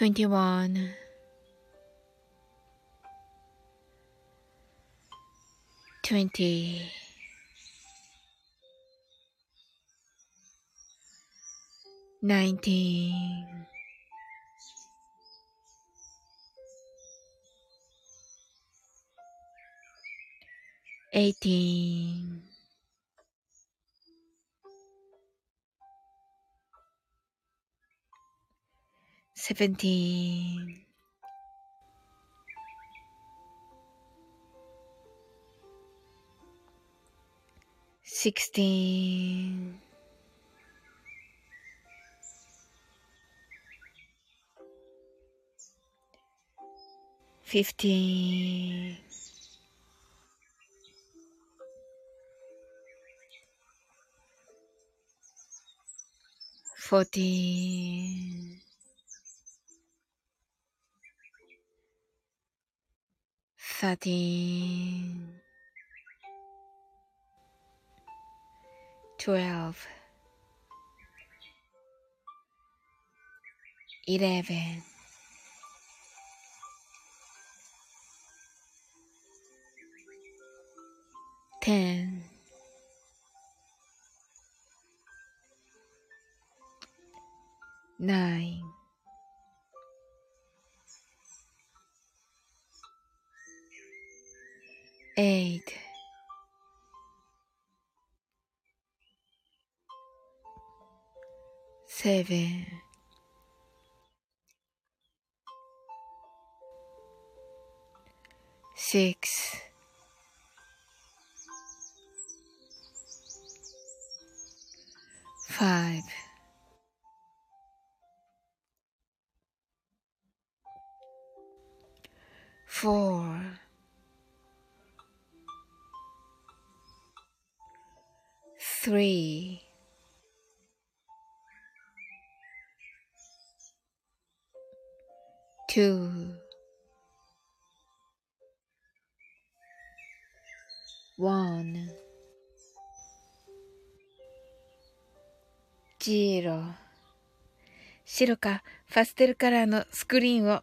21 20 19 18 seventeen, sixteen, fifteen, fourteen. Thirteen, twelve, eleven, ten, nine, eight, seven, six, five, four, three, two, one, zero 白かパステルカラーのスクリーンを。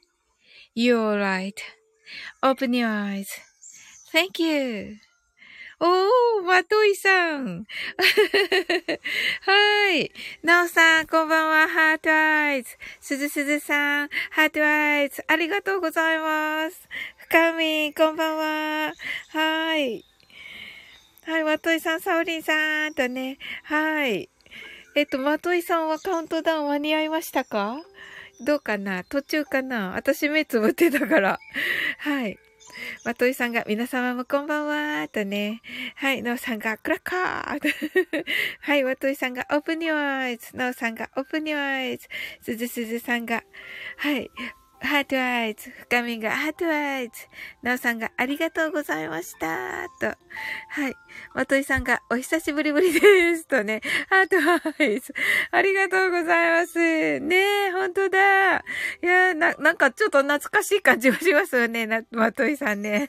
You're all right. Open your eyes. Thank you. おー、まといさん。はい。なおさん、こんばんは。 heart eyes。すずすずさん、 heart eyes。ありがとうございます。深みん、こんばんは。はい。はい、まといさん、サオリンさんとね。はい。えっと、まといさんはカウントダウン間に合いましたか？どうかな？途中かな？私目つぶってたから。はい。まといさんが、皆様もこんばんは、とね。はい、なおさんが、クラッカー はい、まといさんが、オープニュアイズ。なおさんが、オープニュアイズ。すずすずさんが、はい、heart eyes。深みんが heart eyes。なおさんがありがとうございました。と。はい。まといさんがお久しぶりぶりです。とね。 heart eyes。ありがとうございます。ねえ、ほんとだ。いやな、なんかちょっと懐かしい感じもしますよね。な、まといさんね。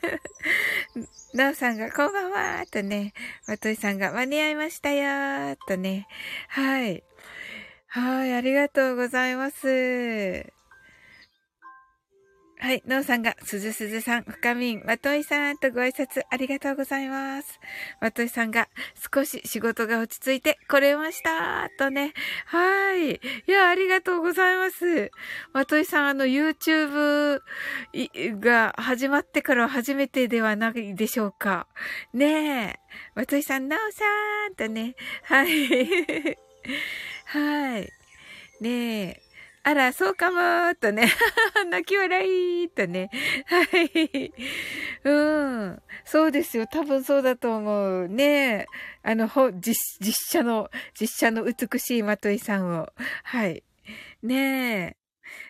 なおさんがこんばんは。とね。まといさんが間に合いましたよ。とね。はい。はい、ありがとうございます。はい。のうさんが、すずすずさん、深みん、まといさんとご挨拶ありがとうございます。まといさんが、少し仕事が落ち着いて来れましたとね。はい。いや、ありがとうございます。まといさん、あの、YouTube が始まってから初めてではないでしょうか。ねえ。まといさん、なおさんとね。はい。はい。ねえ。あら、そうかもーとね。泣き笑いとね。はい。うん。そうですよ。多分そうだと思う。ねあの、ほ、実、実写の、実写の美しいまといさんを。はい。ねえ。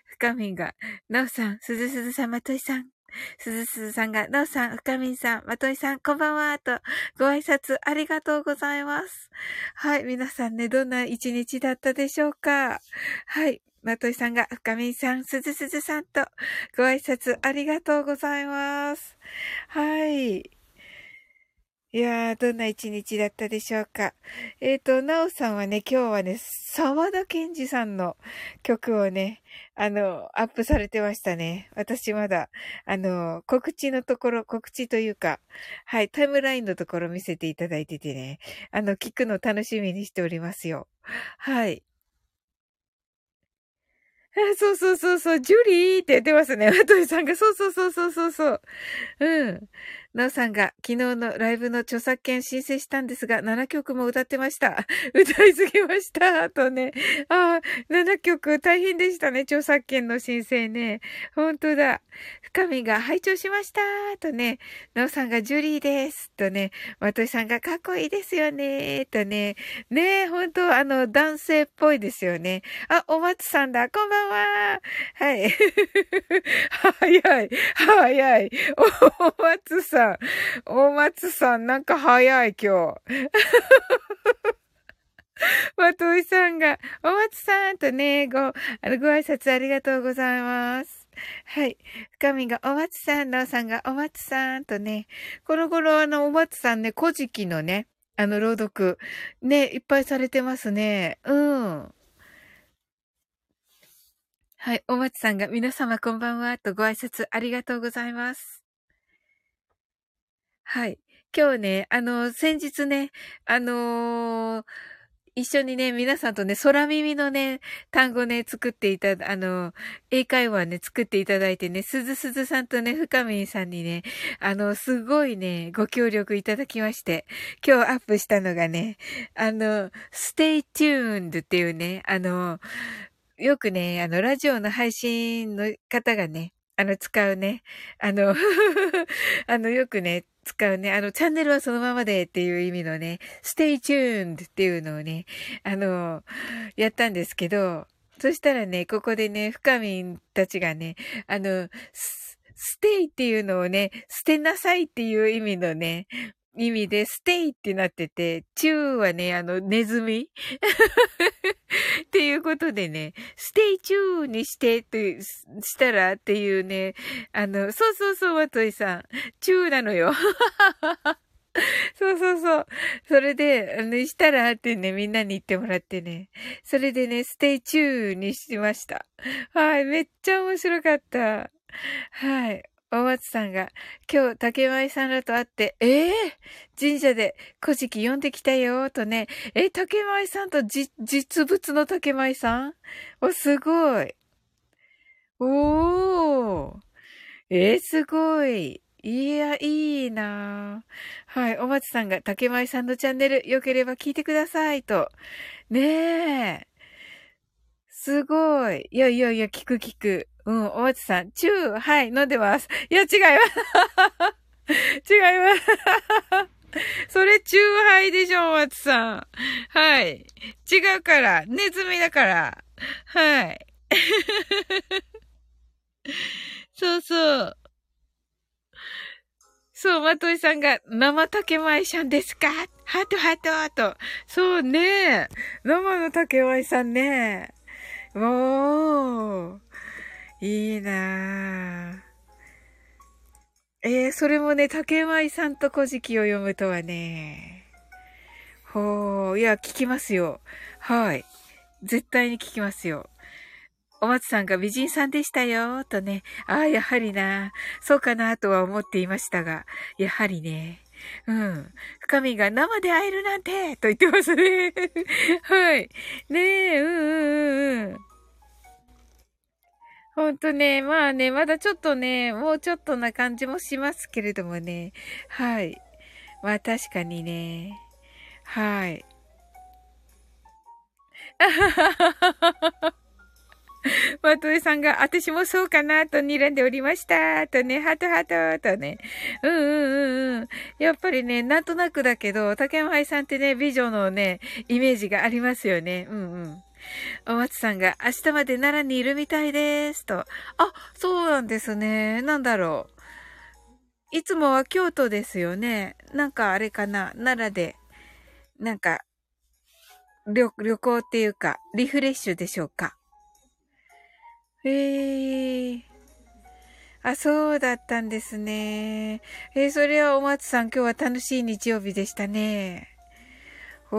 深みが、なおさん、すずすずさん、まといさん。すずすずさんが、なおさん、深みんさん、まといさん、こんばんは、と、ご挨拶ありがとうございます。はい、皆さんね、どんな一日だったでしょうかはい。まといさんが、深みんさん、すずすずさんと、ご挨拶ありがとうございます。はい。いやー、どんな一日だったでしょうか。えっ、ー、と、なおさんはね、今日はね、沢田健二さんの曲をね、あの、アップされてましたね。私まだ、あの、告知のところ、告知というか、はい、タイムラインのところ見せていただいててね、あの、聞くの楽しみにしておりますよ。はい。そうそうそうそう、ジュリーって言ってますね。トイさんが、そうそうそうそうそうそう。うん。なおさんが昨日のライブの著作権申請したんですが、7曲も歌ってました。歌いすぎました。とね。ああ、7曲大変でしたね。著作権の申請ね。ほんとだ。深みが拝聴しました。とね。なおさんがジュリーです。とね。まといさんがかっこいいですよね。とね。ねえ、ほんとあの、男性っぽいですよね。あ、お松さんだ。こんばんは。はい。早い。早い。お松さん。さん、大松さん、なんか早い、今日。まといさんが、お松さんとね、ご、あの、ご挨拶ありがとうございます。はい。深みが、お松さん、なおさんが、お松さんとね、この頃あの、お松さんね、古事記のね、あの、朗読、ね、いっぱいされてますね。うん。はい。お松さんが、皆様こんばんは、とご挨拶ありがとうございます。はい。今日ね、あの、先日ね、あのー、一緒にね、皆さんとね、空耳のね、単語ね、作っていた、あの、英会話ね、作っていただいてね、すずすずさんとね、深みさんにね、あの、すごいね、ご協力いただきまして、今日アップしたのがね、あの、stay tuned っていうね、あの、よくね、あの、ラジオの配信の方がね、あの、使うね。あの あの、よくね、使うね。あの、チャンネルはそのままでっていう意味のね、stay tuned っていうのをね、あの、やったんですけど、そしたらね、ここでね、深みんたちがね、あの、ステイっていうのをね、捨てなさいっていう意味のね、意味で、ステイってなってて、チューはね、あの、ネズミ？っていうことでね、ステイチューにしてってしたらっていうね、あの、そうそうそう、まといさん。チューなのよ。そうそうそう。それで、あの、したらってね、みんなに言ってもらってね。それでね、 stay チューにしました。はい、めっちゃ面白かった。はい。大松さんが、今日、竹舞さんらと会って、ええー、神社で古事記読んできたよ、とね。え、竹舞さんとじ、実物の竹舞さん？お、すごい。おー。えー、すごい。いや、いいなはい。お松さんが竹舞さんのチャンネル、良ければ聞いてください、と。ねえ。すごい。いやいやいや、聞く聞く。うん、お松さん、チュー、はい、飲んでます。いや、違います。違います。それ、チューハイでしょ、お松さん。はい。違うから。ネズミだから。はい。そうそう。そう、まといさんが、生竹舞さんですか？ハトハトと。そうね。生の竹舞さんね。もう。いいなぁ。えー、それもね、竹舞さんと古事記を読むとはね。ほー、いや、聞きますよ。はい。絶対に聞きますよ。お松さんが美人さんでしたよ、とね。ああ、やはりな。そうかな、とは思っていましたが、やはりね。うん。深みが生で会えるなんてと言ってますね。はい。ねえ、うんうんうんうん。ほんとね、まあね、まだちょっとね、もうちょっとな感じもしますけれどもね。はい。まあ確かにね。はい。あはははは。まとえさんが、私もそうかなと睨んでおりました。とね、ハトハトとね。うんうんうんうん。やっぱりね、なんとなくだけど、竹山愛さんってね、美女のね、イメージがありますよね。うんうん。お松さんが、明日まで奈良にいるみたいです。と。あ、そうなんですね。なんだろう。いつもは京都ですよね。なんかあれかな。奈良で、なんか、旅、旅行っていうか、リフレッシュでしょうか。ええー。あ、そうだったんですね。えー、それはお松さん、今日は楽しい日曜日でしたね。お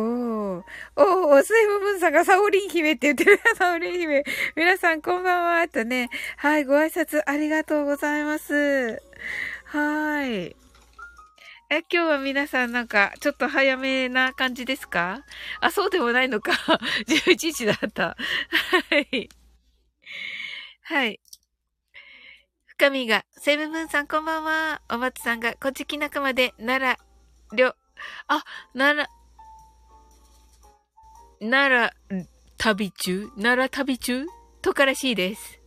ー。おー、水部分さんがサオリン姫って言ってる。サオリン姫。皆さんこんばんは。とね。はい、ご挨拶ありがとうございます。はい。え、今日は皆さんなんか、ちょっと早めな感じですか？あ、そうでもないのか。11時だった。はい。はい。深みが、セブブンさんこんばんは。お松さんが、こちき仲間で、奈良、りょ、あ、奈良、奈良、旅中？奈良旅中？とからしいです。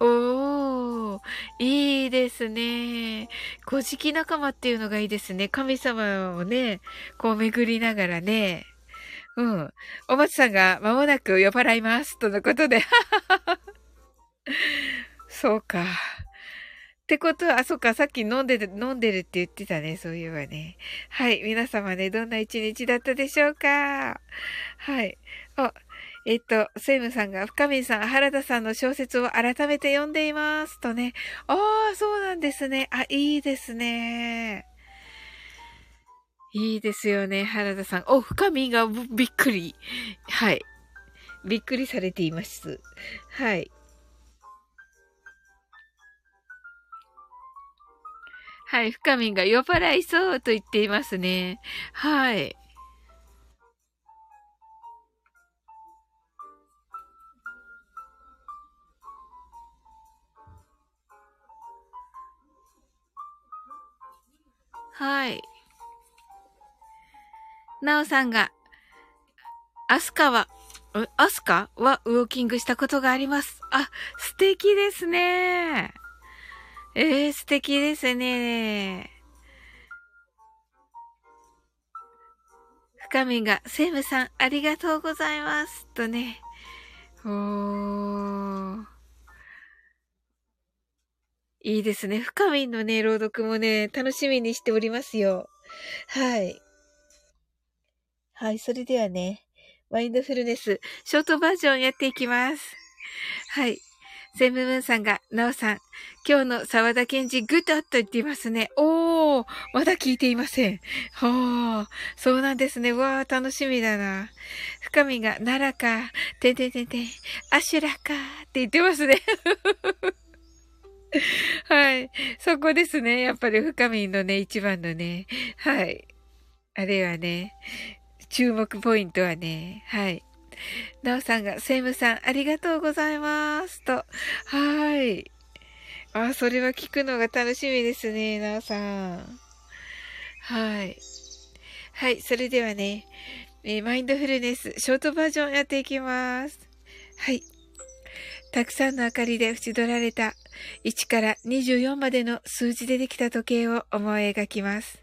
おー、いいですね。古事記仲間っていうのがいいですね。神様をね、こう巡りながらね。うん。お松さんが間もなく呼ばれます。とのことで。そうか。ってことは、あ、そっか、さっき飲んでる、飲んでるって言ってたね、そういえばね。はい、皆様ね、どんな一日だったでしょうか？はい。あ、えっと、セイムさんが、深見さん、原田さんの小説を改めて読んでいます。とね。ああ、そうなんですね。あ、いいですね。いいですよね、原田さん。お、深見がびっくり。はい。びっくりされています。はい。はい、深みが酔っ払いそうと言っていますね。はい。はい。なおさんが、アスカは、アスカはウォーキングしたことがあります。あ、素敵ですね。えー、素敵ですね。深みが、セムさん、ありがとうございます。とね。おー。いいですね。深みのね、朗読もね、楽しみにしておりますよ。はい。はい、それではね、マインドフルネス、ショートバージョンやっていきます。はい。セムムーンさんが、なおさん、今日の沢田健二グッドと言っていますね。おー、まだ聞いていません。はあ、そうなんですね。わあ、楽しみだな。深みが、奈良か、てんてんてんてん、アシュラか、って言ってますね。はい。そこですね。やっぱり深みのね、一番のね。はい。あれはね、注目ポイントはね、はい。なおさんが、セイムさん、ありがとうございます。と。はい。あ、それは聞くのが楽しみですね、なおさん。はい。はい、それではね、えマインドフルネス、ショートバージョンやっていきます。はい。たくさんの明かりで縁取られた1から24までの数字でできた時計を思い描きます。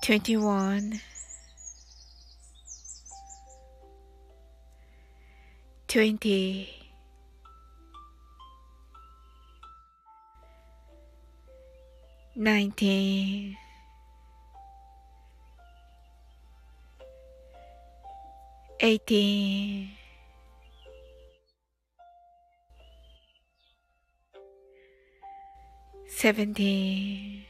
21 20 19 18 17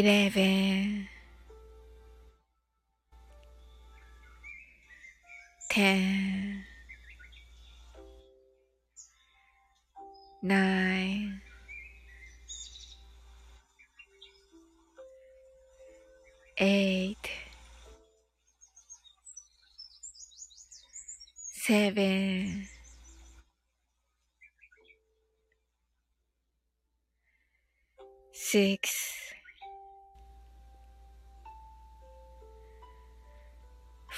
eleven, ten, nine, eight, seven. six.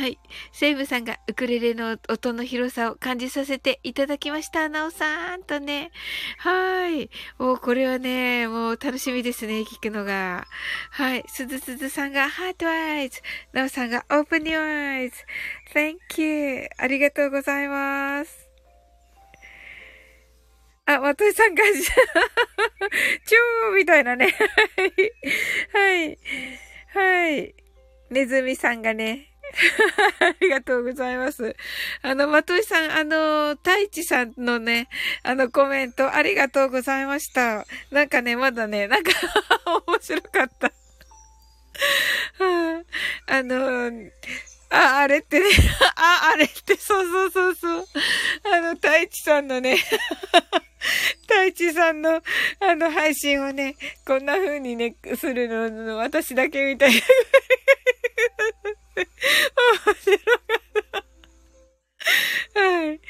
はい。セイムさんがウクレレの音の広さを感じさせていただきました。なおさんとね。はい。おこれはね、もう楽しみですね。聞くのが。はい。すずすずさんがハートアイズ。なおさんがオープニュアイズ。Thank you. ありがとうございます。あ、まといさんが、チューみたいなね。はい。はい。ネズミさんがね、ありがとうございます。あの、まといさん、あの、太一さんのね、あのコメントありがとうございました。なんかね、まだね、なんか 面白かった。はあ、あの、あ、あれってね、あ、あれって、そうそうそうそう。あの、太一さんのね、太一さんの、あの、配信をね、こんな風にね、するの、私だけみたいな。面白かった。はい。い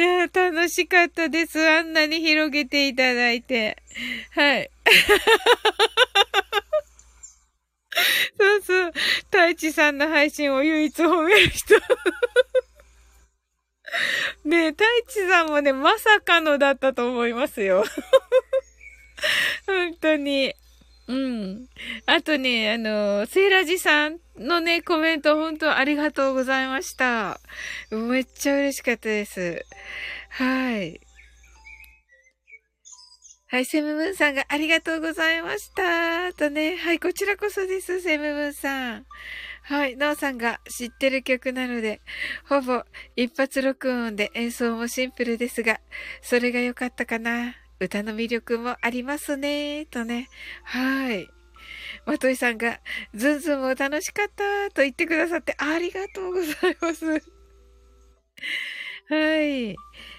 や、楽しかったです。あんなに広げていただいて。はい。そうそう。太一さんの配信を唯一褒める人。ねえ、太一さんもね、まさかのだったと思いますよ。本当に。うん。あとね、あの、セイラジさんのね、コメント本当ありがとうございました。めっちゃ嬉しかったです。はい。はい、セムムーンさんがありがとうございました。とね、はい、こちらこそです、セムムーンさん。はい、ナオさんが知ってる曲なので、ほぼ一発録音で演奏もシンプルですが、それが良かったかな。歌の魅力もありますね、とね。はい。まといさんが、ズンズンも楽しかったと言ってくださってありがとうございます。はい。い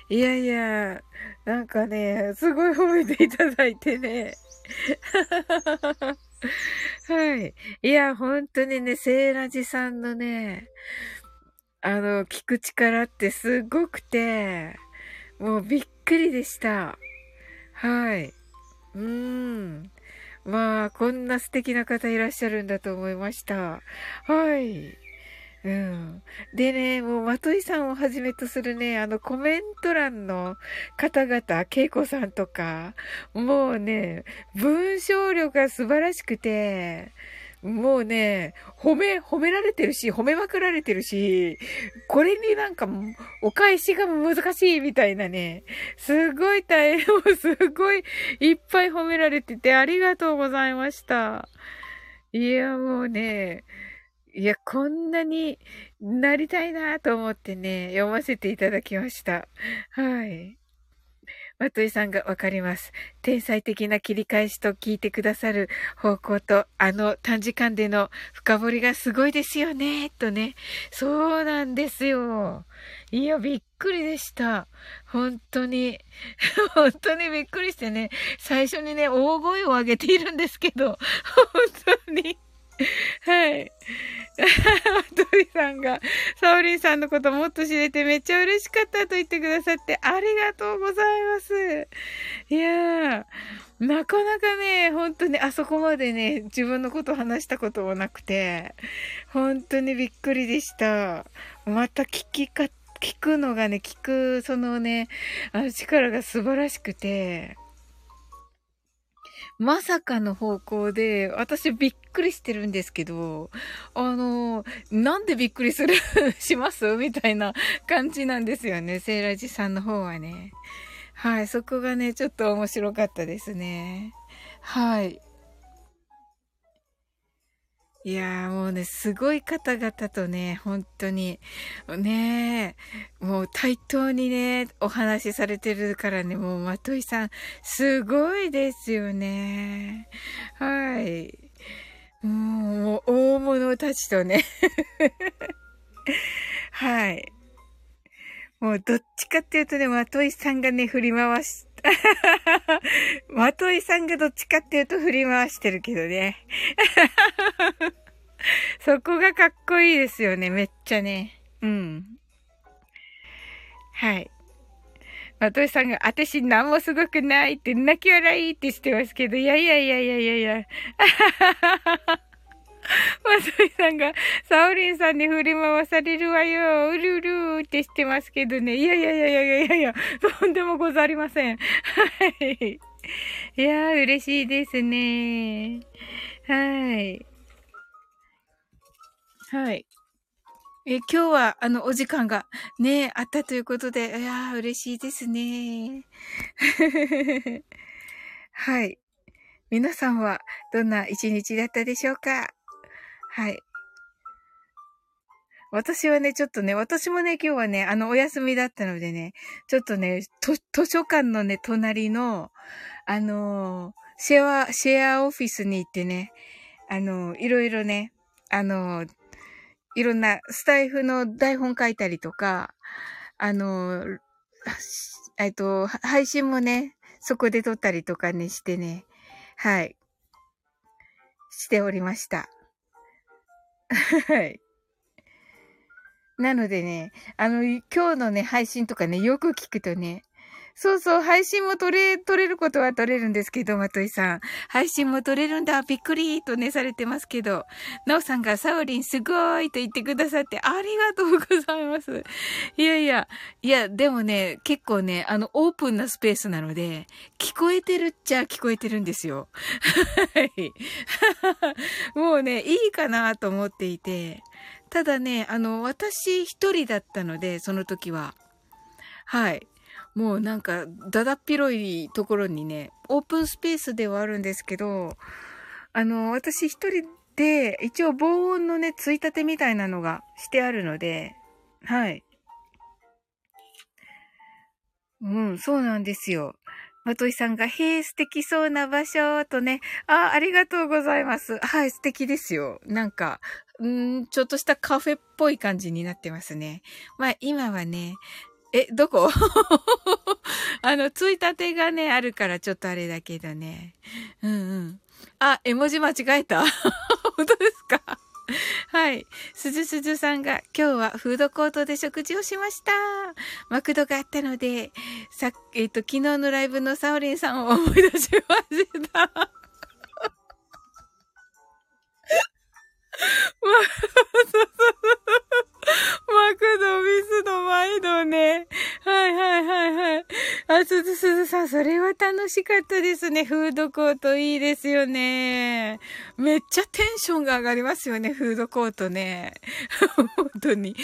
やいや、なんかね、すごい褒めていただいてね。はい。いや、本当にね、セーラジさんのね、あの、聞く力ってすごくて、もうびっくりでした。はい。うーん。まあ、こんな素敵な方いらっしゃるんだと思いました。はい。うん。でね、もう、まといさんをはじめとするね、あの、コメント欄の方々、けいこさんとか、もうね、文章力が素晴らしくて、もうね、褒め、褒められてるし、褒めまくられてるし、これになんか、お返しが難しいみたいなね、すごい大変、すごいいっぱい褒められててありがとうございました。いや、もうね、いや、こんなになりたいなと思ってね、読ませていただきました。はい。まといさんがわかります。天才的な切り返しと聞いてくださる方向と、あの短時間での深掘りがすごいですよね、とね。そうなんですよ。いや、びっくりでした。本当に。本当にびっくりしてね。最初にね、大声を上げているんですけど、本当に。はい。トリさんが、サオリンさんのこともっと知れてめっちゃ嬉しかったと言ってくださってありがとうございます。いやー、なかなかね、本当にあそこまでね、自分のこと話したこともなくて、本当にびっくりでした。また聞きか、聞くのがね、聞く、そのね、あの力が素晴らしくて、まさかの方向で、私びっくりしてるんですけど、あの、なんでびっくりする、します？みたいな感じなんですよね。セーラジさんの方はね。はい、そこがね、ちょっと面白かったですね。はい。いやーもうね、すごい方々とね、本当に、ねもう対等にね、お話しされてるからね、もう、まといさん、すごいですよね。はい。もう、大物たちとね。はい。もう、どっちかっていうとね、まといさんがね、振り回し、まといさんがどっちかっていうと振り回してるけどね。そこがかっこいいですよね、めっちゃね。うん。はい。まといさんが、あたし何もすごくないって泣き笑いってしてますけど、いやいやいやいやいやいや。まといさんが、サオリンさんに振り回されるわよ、うるうるってしてますけどね。いやいやいやいやいやいやいや、とんでもござりません。はい。いやー、嬉しいですね。はい。はい。え、今日は、あの、お時間がね、あったということで、いやー、嬉しいですね。はい。皆さんは、どんな一日だったでしょうか？はい。私はね、ちょっとね、私もね、今日はね、あの、お休みだったのでね、ちょっとね、図書館のね、隣の、あのー、シェア、シェアオフィスに行ってね、あのー、いろいろね、あのー、いろんなスタイフの台本書いたりとか、あの、えっと、配信もね、そこで撮ったりとかね、してね、はい。しておりました。はい。なのでね、あの、今日のね、配信とかね、よく聞くとね、そうそう、配信も撮れ、撮れることは撮れるんですけど、まといさん。配信も撮れるんだ、びっくりとね、されてますけど、なおさんがサオリンすごいと言ってくださってありがとうございます。いやいや、いや、でもね、結構ね、あの、オープンなスペースなので、聞こえてるっちゃ聞こえてるんですよ。はい。もうね、いいかなと思っていて、ただね、あの、私一人だったので、その時は。はい。もうなんか、だだっ広いところにね、オープンスペースではあるんですけど、あの、私一人で、一応防音のね、ついたてみたいなのがしてあるので、はい。うん、そうなんですよ。まといさんが、へえ、素敵そうな場所とね。あ、ありがとうございます。はい、素敵ですよ。なんか、んちょっとしたカフェっぽい感じになってますね。まあ、今はね、え、どこ？あの、ついたてがね、あるからちょっとあれだけどね。うんうん。あ、絵文字間違えた 本当ですか？はい。すずすずさんが、今日はフードコートで食事をしました。マクドがあったので、さえっ、と、昨日のライブのサオリンさんを思い出しました。ま、マク ド、ミスド、毎度ね。はいはいはいはい。あ、すずすずさん、それは楽しかったですね。フードコートいいですよね。めっちゃテンションが上がりますよね、フードコートね。本当に、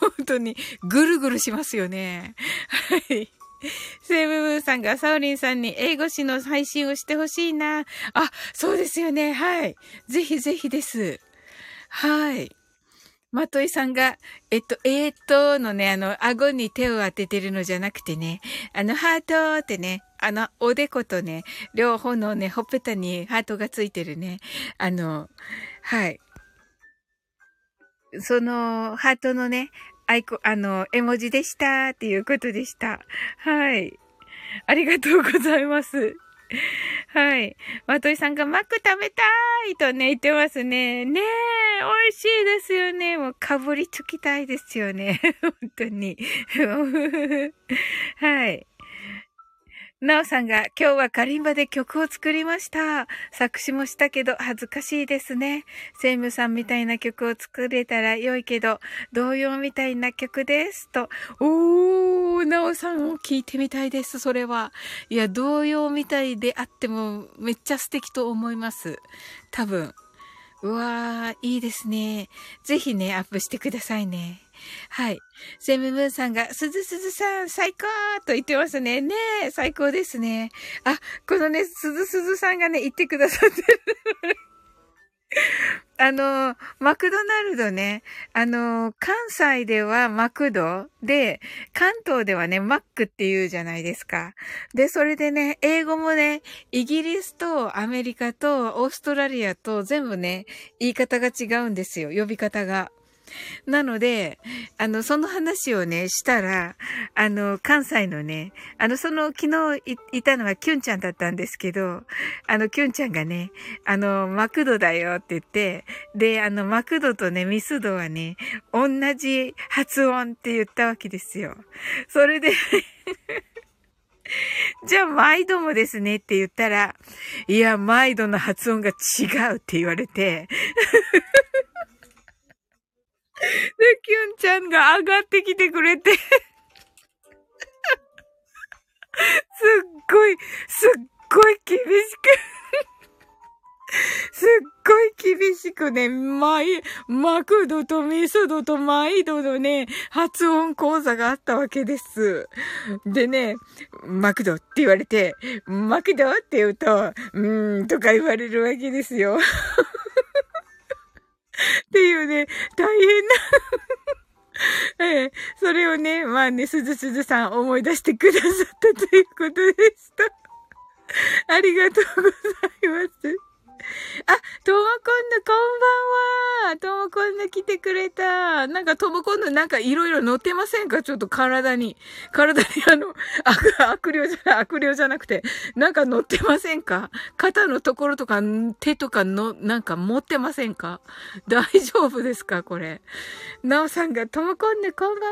本当に、ぐるぐるしますよね。はい。セイブブーさんがサオリンさんに英語詞の配信をしてほしいな。あ、そうですよね。はい。ぜひぜひです。はい。まといさんが、えっと、えー、っとのね、あの、顎に手を当ててるのじゃなくてね、あの、ハートってね、あの、おでことね、両方のね、ほっぺたにハートがついてるね、あの、はい。その、ハートのね、アイコ、あの、絵文字でしたっていうことでした。はい。ありがとうございます。はい。まといさんがマック食べたいとね、言ってますね。ねえ、美味しいですよね。もうかぶりつきたいですよね。本当に。はい。なおさんが今日はカリンバで曲を作りました。作詞もしたけど恥ずかしいですね。セイムさんみたいな曲を作れたら良いけど、童謡みたいな曲です。と。おー、なおさんを聞いてみたいです、それは。いや、童謡みたいであってもめっちゃ素敵と思います。多分。うわー、いいですね。ぜひね、アップしてくださいね。はい。セムムーンさんが、すずすずさん、最高と言ってますね。ねえ、最高ですね。あ、このね、すずすずさんがね、言ってくださってる。あの、マクドナルドね、あの、関西ではマクドで、関東ではね、マックって言うじゃないですか。で、それでね、英語もね、イギリスとアメリカとオーストラリアと全部ね、言い方が違うんですよ、呼び方が。なので、あの、その話をね、したら、あの、関西のね、あの、その、昨日いたのはキュンちゃんだったんですけど、あの、キュンちゃんがね、あの、マクドだよって言って、で、あの、マクドとね、ミスドはね、同じ発音って言ったわけですよ。それで じゃあ、毎度もですねって言ったら、いや、毎度の発音が違うって言われてで、キュンちゃんが上がってきてくれてすっごい、すっごい厳しくすっごい厳しくね、マイ、マクドとミスドとマイドのね、発音講座があったわけです。でね、マクドって言われて、マクドって言うと、うーんとか言われるわけですよ。っていうね、大変な ええ、それをね、まあね、すずすずさん思い出してくださったということでした。ありがとうございます。あ、ともこんぬ、こんばんは。ともこんぬ来てくれた。なんかともこんぬなんかいろいろ乗ってませんか？ちょっと体に。体にあの、悪、悪霊じゃない、悪霊じゃなくて、なんか乗ってませんか？肩のところとか手とかの、なんか持ってませんか？大丈夫ですか？これ。なおさんが、ともこんぬ、こんば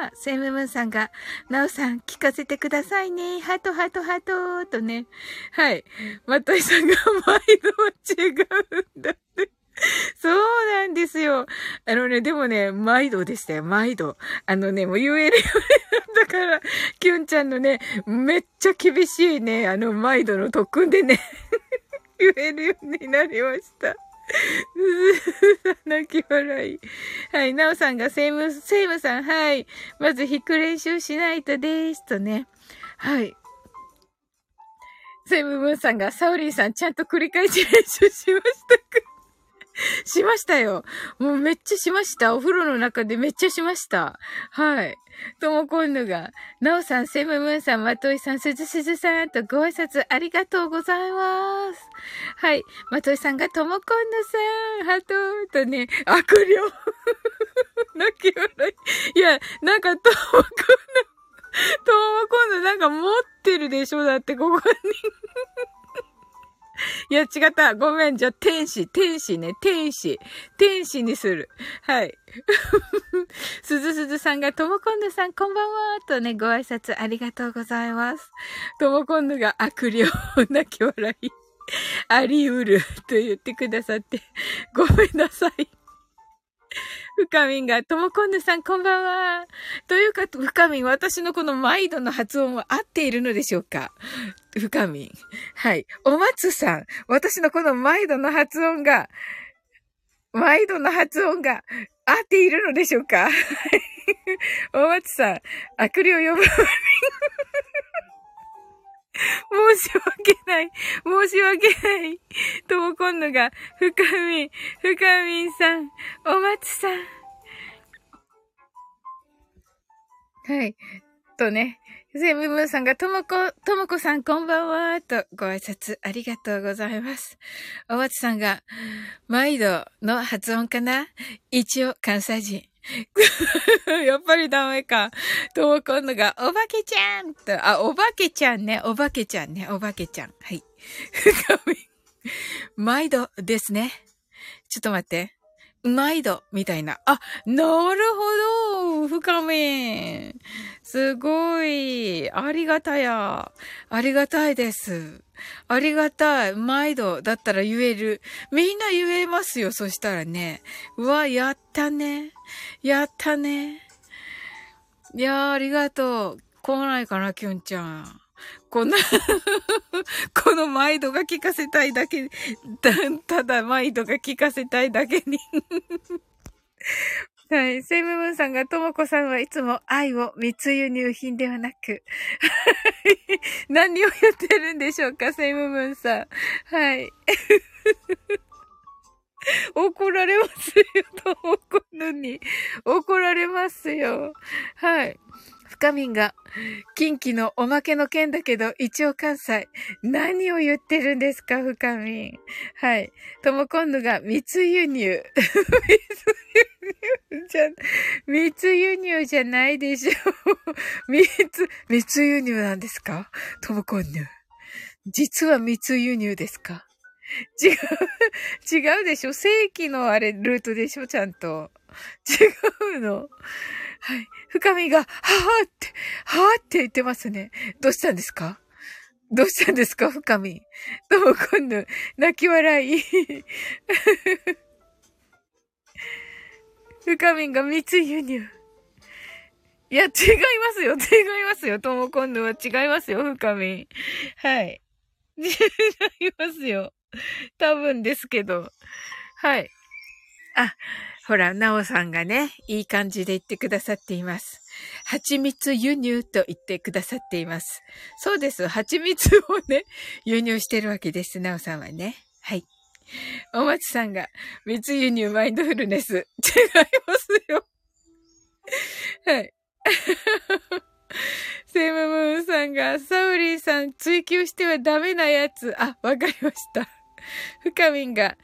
んは。セムムーンさんが、なおさん聞かせてくださいね。ハトハトハトとね。はい。まといさんが毎度違うんだって。そうなんですよ。あのね、でもね、毎度でしたよ、毎度。あのね、もう言えるよね。だから、キュンちゃんのね、めっちゃ厳しいね、あの、毎度の特訓でね、言えるようになりました。泣き笑い。はい。なおさんがセイム、セイムさん、はい。まず弾く練習しないとです。とね。はい。セムムーンさんが、サウリーさん、ちゃんと繰り返し練習しましたか しましたよ。もうめっちゃしました。お風呂の中でめっちゃしました。はい。ともこんぬが、なおさん、セムムーンさん、まといさん、すずすずさんとご挨拶ありがとうございます。はい。まといさんが、ともこんぬさん、ハトーとね、悪霊。泣き笑い。いや、なんか、ともこんぬ、ともこんぬなんか持ってるでしょだって、ここに。いや、違った。ごめん。じゃ、天使、天使ね。天使。天使にする。はい。すずすずさんが、ともこんぬさん、こんばんは。とね、ご挨拶ありがとうございます。ともこんぬが悪霊、泣き笑い。あり得る。と言ってくださって、ごめんなさい。ふかみんが、ともこんぬさんこんばんは。というか、ふかみん、私のこの毎度の発音は合っているのでしょうか？ふかみん。はい。お松さん、私のこの毎度の発音が、毎度の発音が合っているのでしょうか？お松さん、悪霊呼ぶ。申し訳ない。申し訳ない。とも今度が、深み、深みさん、お松さん。はい。とね、セムムーンさんが、ともこ、ともこさんこんばんは、とご挨拶ありがとうございます。お松さんが、毎度の発音かな一応関西人。やっぱりダメか。とも今度が、おばけちゃんと、あ、おばけちゃんね。おばけちゃんね。おばけちゃん。はい。毎度ですね。ちょっと待って。毎度、みたいな。あ、なるほど深め。すごい。ありがたや。ありがたいです。ありがたい。毎度だったら言える。みんな言えますよ、そしたらね。うわ、やったね。やったね。いやー、ありがとう。来ないかな、きゅんちゃん。こんな この毎度が聞かせたいだけ、た ただ毎度が聞かせたいだけに はい。セイムムーンさんが、ともこさんはいつも愛を密輸入品ではなく何を言ってるんでしょうか、セイムムーンさん。はい。怒られますよ、ともこのに。怒られますよ。はい。深みんが、近畿のおまけの件だけど、一応関西。何を言ってるんですか、深みん。はい。とも今度が、密輸入。密輸入じゃ、密輸入じゃないでしょ。密、密輸入なんですか？とも今度。実は密輸入ですか？違う、違うでしょ？正規のあれ、ルートでしょ？ちゃんと。違うの。はい。深みが、はぁって、はぁって言ってますね。どうしたんですか？どうしたんですか？深み。どうも今度、泣き笑い。深みが密輸入。いや、違いますよ。違いますよ。とも今度は違いますよ。深み。はい。違いますよ。多分ですけど。はい。あ、ほら、なおさんがね、いい感じで言ってくださっています。蜂蜜輸入と言ってくださっています。そうです。蜂蜜をね、輸入してるわけです。なおさんはね。はい。お松さんが、密輸入マインドフルネス。違いますよ。はい。セイムムーンさんが、サウリーさん追求してはダメなやつ。あ、わかりました。深みんが、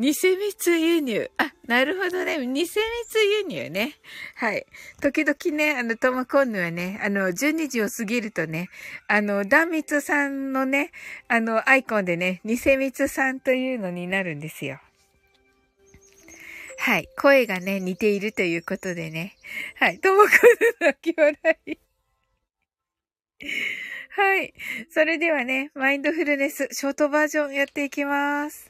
偽密輸入。あ、なるほどね。偽密輸入ね。はい。時々ね、あの、トマコンヌはね、あの、12時を過ぎるとね、あの、断密さんのね、あの、アイコンでね、偽密さんというのになるんですよ。はい。声がね、似ているということでね。はい。ともこの泣き笑い。はい。それではね、マインドフルネス、ショートバージョンやっていきます。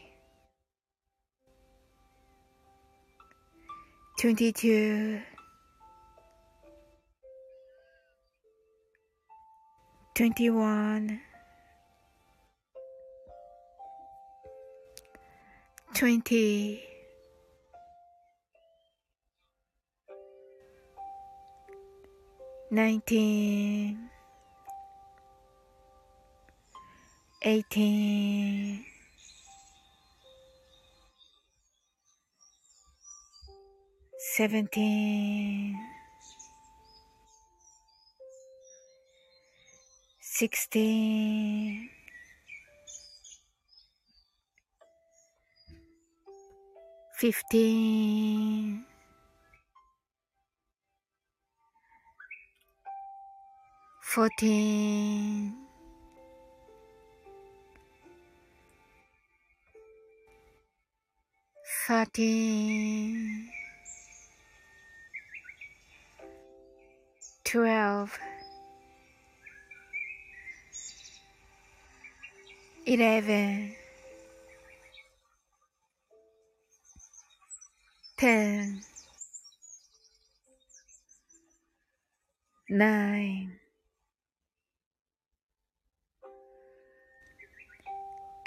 22 21 20 19 18 seventeen, sixteen, fifteen, fourteen, thirteen, 12 11 10 9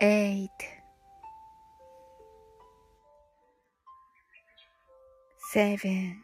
8 7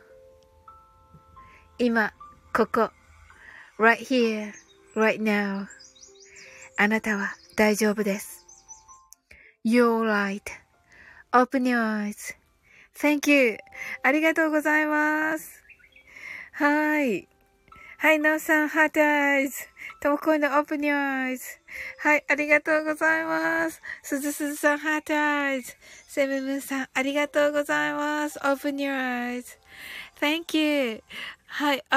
今、ここ、right here, right now あなたは大丈夫です。You're right.Open your eyes.Thank you. ありがとうございます。はい。はい、なおさん、 heart eyes。ともこいの open your eyes。はい、ありがとうございます。すずすずさん、 heart eyes。セムムーさん、ありがとうございます。 open your eyes。Thank you. はい。お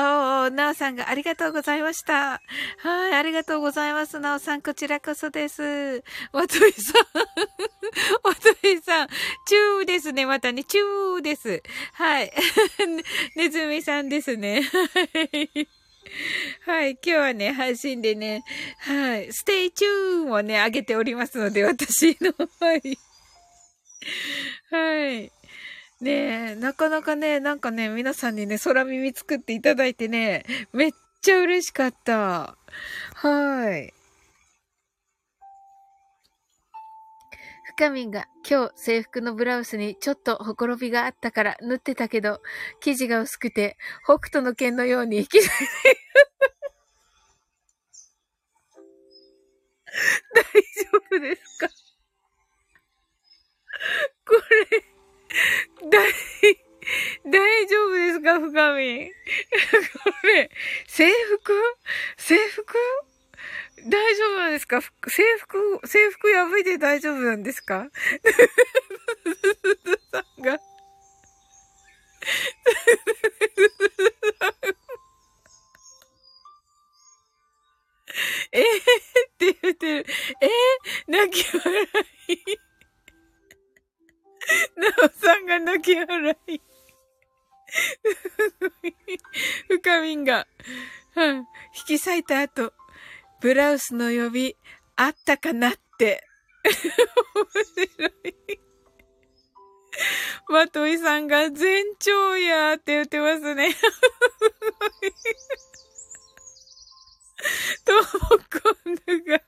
ー、なおさんがありがとうございました。はい。ありがとうございます。なおさん、こちらこそです。わといさん。わといさん。チューですね。またね。チューです。はい。ねずみさんですね。はい。今日はね、配信でね、はい。 stay tune をね、上げておりますので、私の、はい。はい。ねえ、なかなかね、なんかね、皆さんにね、空耳作っていただいてね、めっちゃ嬉しかった。はい。深みが今日制服のブラウスにちょっとほころびがあったから縫ってたけど、生地が薄くて北斗の剣のように引き裂いて 大丈夫ですか？これ、大、大丈夫ですか深み。これ、制服？制服？大丈夫なんですか？制服、制服破いて大丈夫なんですか？さんが。えー、って言ってる。えー、泣き笑い。なおさんが泣き笑い。深みんが、うん、引き裂いた後、ブラウスの予備あったかなって。面白い。まといさんが全長やーって言ってますね。ともこんぬが、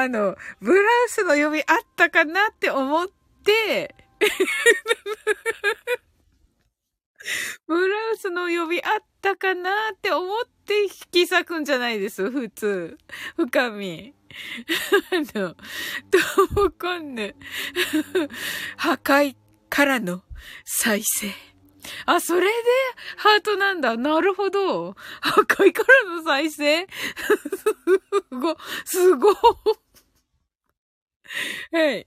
あの、ブラウスの読みあったかなって思って、ブラウスの呼びあったかなって思って引き裂くんじゃないです、普通。深み。あの、トモコンヌ。破壊からの再生。あ、それで？ハートなんだ。なるほど。破壊からの再生？すご、すご。はい。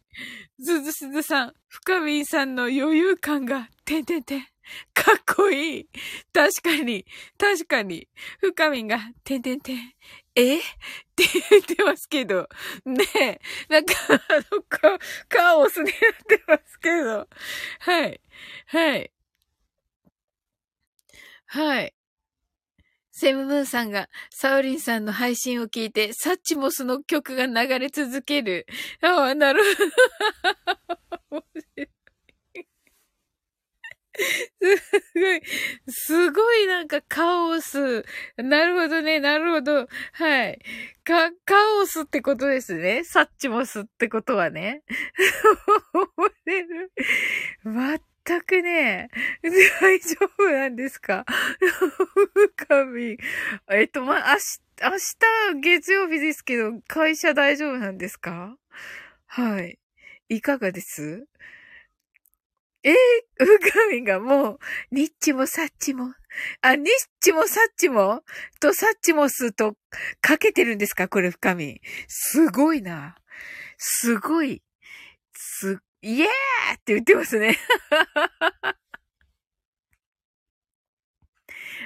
ずずすずさん、深みさんの余裕感が、てんてんてん。かっこいい。確かに、確かに。深みが、てんてんてん。え？って言ってますけど。ねえ。なんか、あの、カ、カオスになってますけど。はい。はい。はい。セムムーンさんが、サウリンさんの配信を聞いて、サッチモスの曲が流れ続ける。ああ、なるほど。すごい、すごいなんかカオス。なるほどね、なるほど。はい。か、カオスってことですね。サッチモスってことはね。全くね、大丈夫なんですか？神。えっと、ま、明日、明日月曜日ですけど、会社大丈夫なんですか？はい。いかがです？えー、うかみがもう、ニッチもサッチも、あ、ニッチもサッチも、とサッチモスとかけてるんですか？これ深み。すごいな。すごい。すっ、イエーって言ってますね。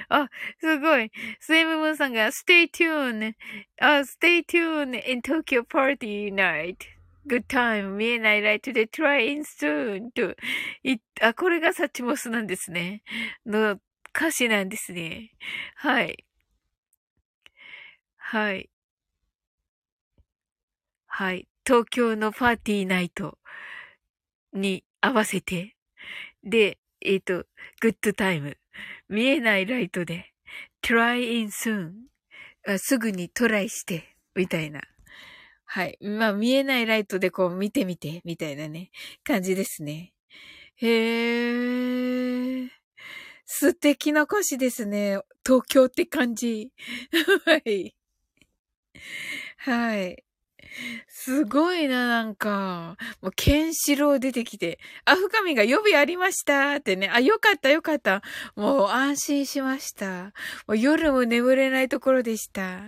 あ、すごい。スエムムーンさんが、stay tuned. あ、stay tuned in Tokyo party night. good time 見えないライトで try in soon と言あ、これがサッチモスなんですね。の歌詞なんですね。はい。はい。はい。東京のパーティーナイトに合わせて、で、えっ、ー、と、グッドタイム。見えないライトで try in soon すぐにトライして、みたいな。はい。まあ、見えないライトでこう見てみて、みたいなね、感じですね。へえ。素敵な歌詞ですね。東京って感じ。はい。はい。すごいな、なんか。もう、ケンシロウ出てきて、あ、深みが予備ありましたってね。あ、よかったよかった。もう安心しました。もう夜も眠れないところでした。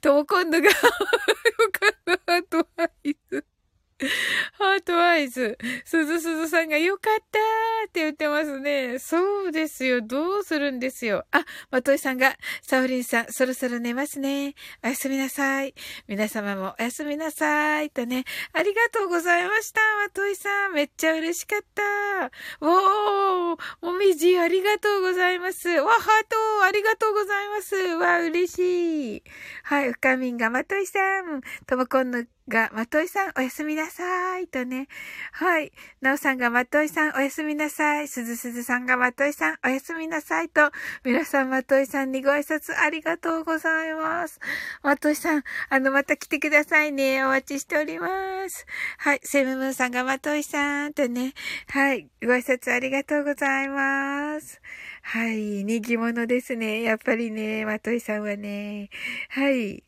とも今度がよかった、アドバイス。ハートアイズ。すずすずさんがよかったーって言ってますね。そうですよ。どうするんですよ。あ、まといさんが、サオリンさん、そろそろ寝ますね。おやすみなさい。皆様もおやすみなさい。とね。ありがとうございました。まといさん。めっちゃ嬉しかった。おー、もみじありがとうございます。わ、ハートありがとうございます。わ、嬉しい。はい、深みんがまといさん。ともこんのが、まといさんおやすみなさい。とね。はい。なおさんがまといさんおやすみなさい。すずすずさんがまといさんおやすみなさい。と、皆さんまといさんにご挨拶ありがとうございます。まといさん、あの、また来てくださいね。お待ちしております。はい。セムムーンさんがまといさん。とね。はい。ご挨拶ありがとうございます。はい。人気者ですね。やっぱりね、まといさんはね。はい。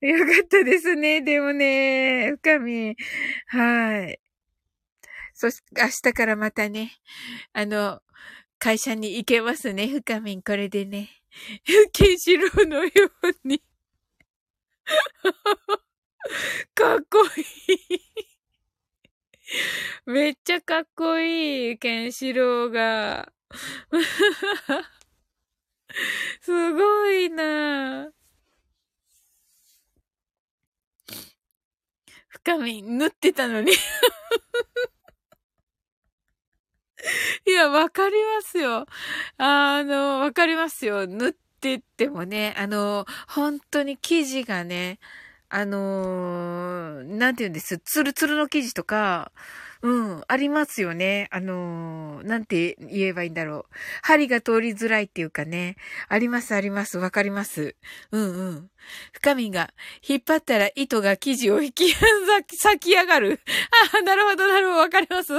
よかったですね。でもね、深み。はい。そし、明日からまたね、あの、会社に行けますね、深みん、これでね。ケンシロウのように かっこいいめっちゃかっこいい、ケンシロウが。すごいな深髪縫ってたのに いや、わかりますよ。あの、わかりますよ。縫ってってもね、あの、本当に生地がね、あのなんて言うんです、ツルツルの生地とか、うん、ありますよね。あのー、なんて言えばいいんだろう。針が通りづらいっていうかね。あります、あります。わかります。うんうん。深みが、引っ張ったら糸が生地を引き、咲き上がる。ああ、なるほど、なるほど、わかります。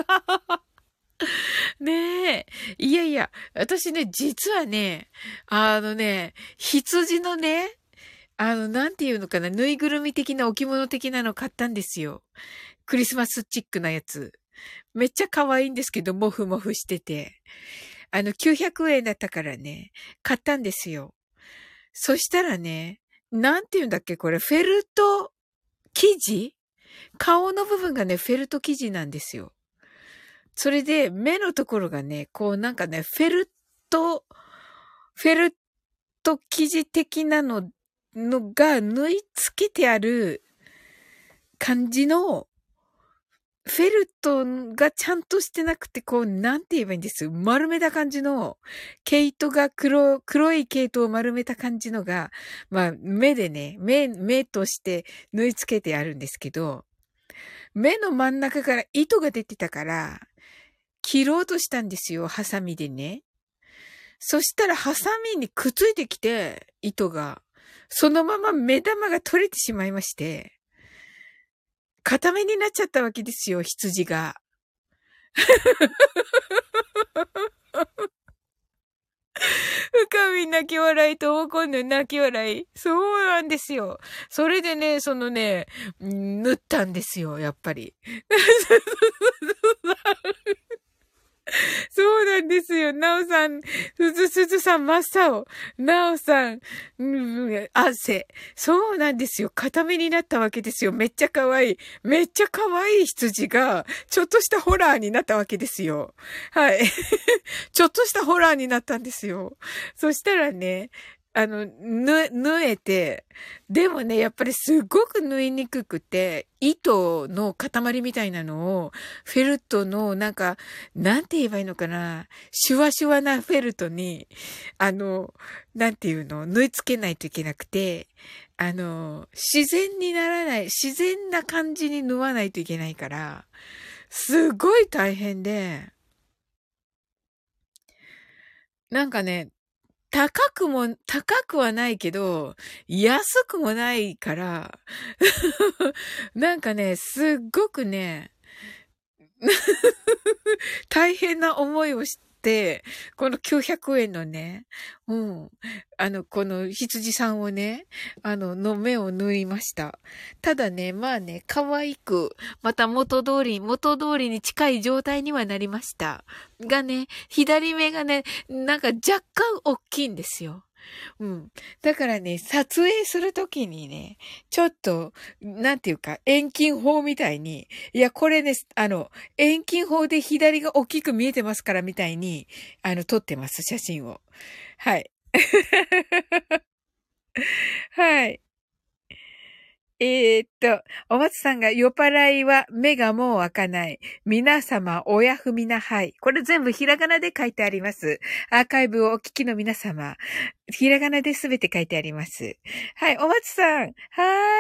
ねえ。いやいや、私ね、実はね、あのね、羊のね、あの、なんていうのかな、ぬいぐるみ的な置物的なの買ったんですよ。クリスマスチックなやつ。めっちゃ可愛いんですけど、もふもふしてて。あの、900円だったからね、買ったんですよ。そしたらね、なんて言うんだっけこれ、フェルト生地？顔の部分がね、フェルト生地なんですよ。それで、目のところがね、こうなんかね、フェルト、フェルト生地的なの、のが縫い付けてある感じのフェルトがちゃんとしてなくて、こう、なんて言えばいいんです？丸めた感じの、毛糸が黒、黒い毛糸を丸めた感じのが、まあ、目でね、目、目として縫い付けてあるんですけど、目の真ん中から糸が出てたから、切ろうとしたんですよ、ハサミでね。そしたら、ハサミにくっついてきて、糸が。そのまま目玉が取れてしまいまして。固めになっちゃったわけですよ、羊が。深み泣き笑いと怒んの泣き笑い。そうなんですよ。それでね、そのね、塗ったんですよ、やっぱり。そうなんですよ。なおさん、すずすずさん、まさお。なおさん、うん、汗。そうなんですよ。固めになったわけですよ。めっちゃ可愛い。めっちゃ可愛い羊が、ちょっとしたホラーになったわけですよ。はい。ちょっとしたホラーになったんですよ。そしたらね、あの、ぬ、縫えて、でもね、やっぱりすごく縫いにくくて、糸の塊みたいなのを、フェルトの、なんか、なんて言えばいいのかな、シュワシュワなフェルトに、あの、なんていうの、縫い付けないといけなくて、あの、自然にならない、自然な感じに縫わないといけないから、すごい大変で、なんかね、高くも、高くはないけど、安くもないから、なんかね、すっごくね、大変な思いをし、この900円のね、うん、あの、この羊さんをね、あの、の目を縫いました。ただね、まあね、可愛く、また元通り、元通りに近い状態にはなりました。がね、左目がね、なんか若干大きいんですよ。うん。だからね、撮影するときにね、ちょっと、なんていうか、遠近法みたいに、いや、これね、あの、遠近法で左が大きく見えてますからみたいに、あの、撮ってます、写真を。はい。はい。えー、っと、お松さんが酔っ払いは目がもう開かない。皆様、おやふみなはい。これ全部ひらがなで書いてあります。アーカイブをお聞きの皆様、ひらがなで全て書いてあります。はい、お松さん。は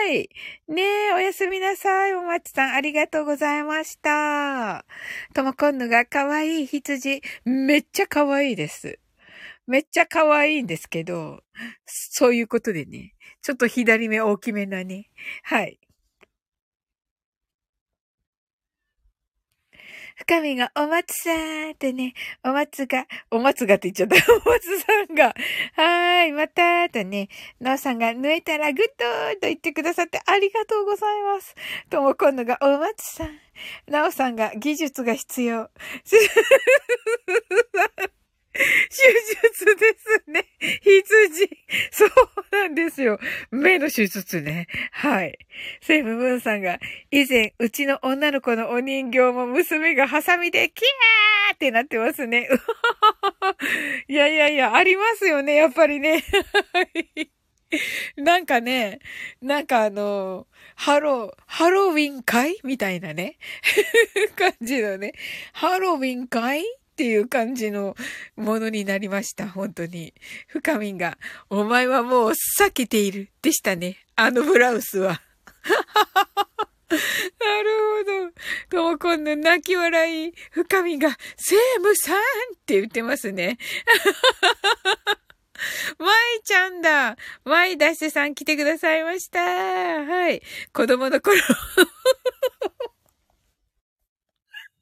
ーい。ねえ、おやすみなさい、お松さん。ありがとうございました。ともこんぬがかわいい羊。めっちゃかわいいです。めっちゃ可愛いんですけど、そういうことでね、ちょっと左目大きめなね。はい。深みが、お松さんってね、お松が、お松がって言っちゃった。お松さんが、はーい、またとね、なおさんが、縫えたらグッドと言ってくださってありがとうございます。とも今度が、お松さん。なおさんが、技術が必要。手術ですね。羊。そうなんですよ。目の手術ね。はい。セイムブーンさんが、以前、うちの女の子のお人形も娘がハサミで、キャーってなってますね。いやいやいや、ありますよね、やっぱりね。なんかね、なんかあの、ハロー、ハロウィン会みたいなね、感じのね、ハロウィン会っていう感じのものになりました。本当に。深みが、お前はもう避けている。でしたね。あのブラウスは。なるほど。ともこんの泣き笑い、深みが、セームさんって言ってますね。マイちゃんだ。マイダッシュさん来てくださいました。はい。子供の頃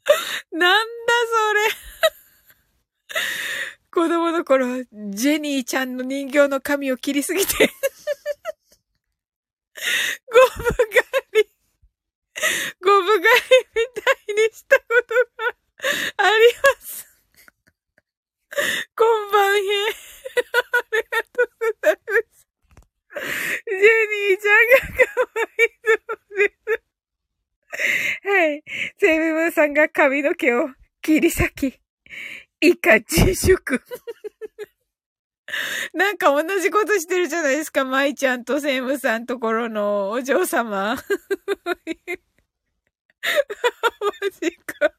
なんだそれ 子供の頃、ジェニーちゃんの人形の髪を切りすぎて ゴブ狩り、ゴブ狩りみたいにしたことがあります。こんばんへ。ありがとうございます。ジェニーちゃんが可愛いそうです。はい。セイムーさんが髪の毛を切り裂き、以下自粛。なんか同じことしてるじゃないですか、舞ちゃんとセイムさんところのお嬢様。マジか。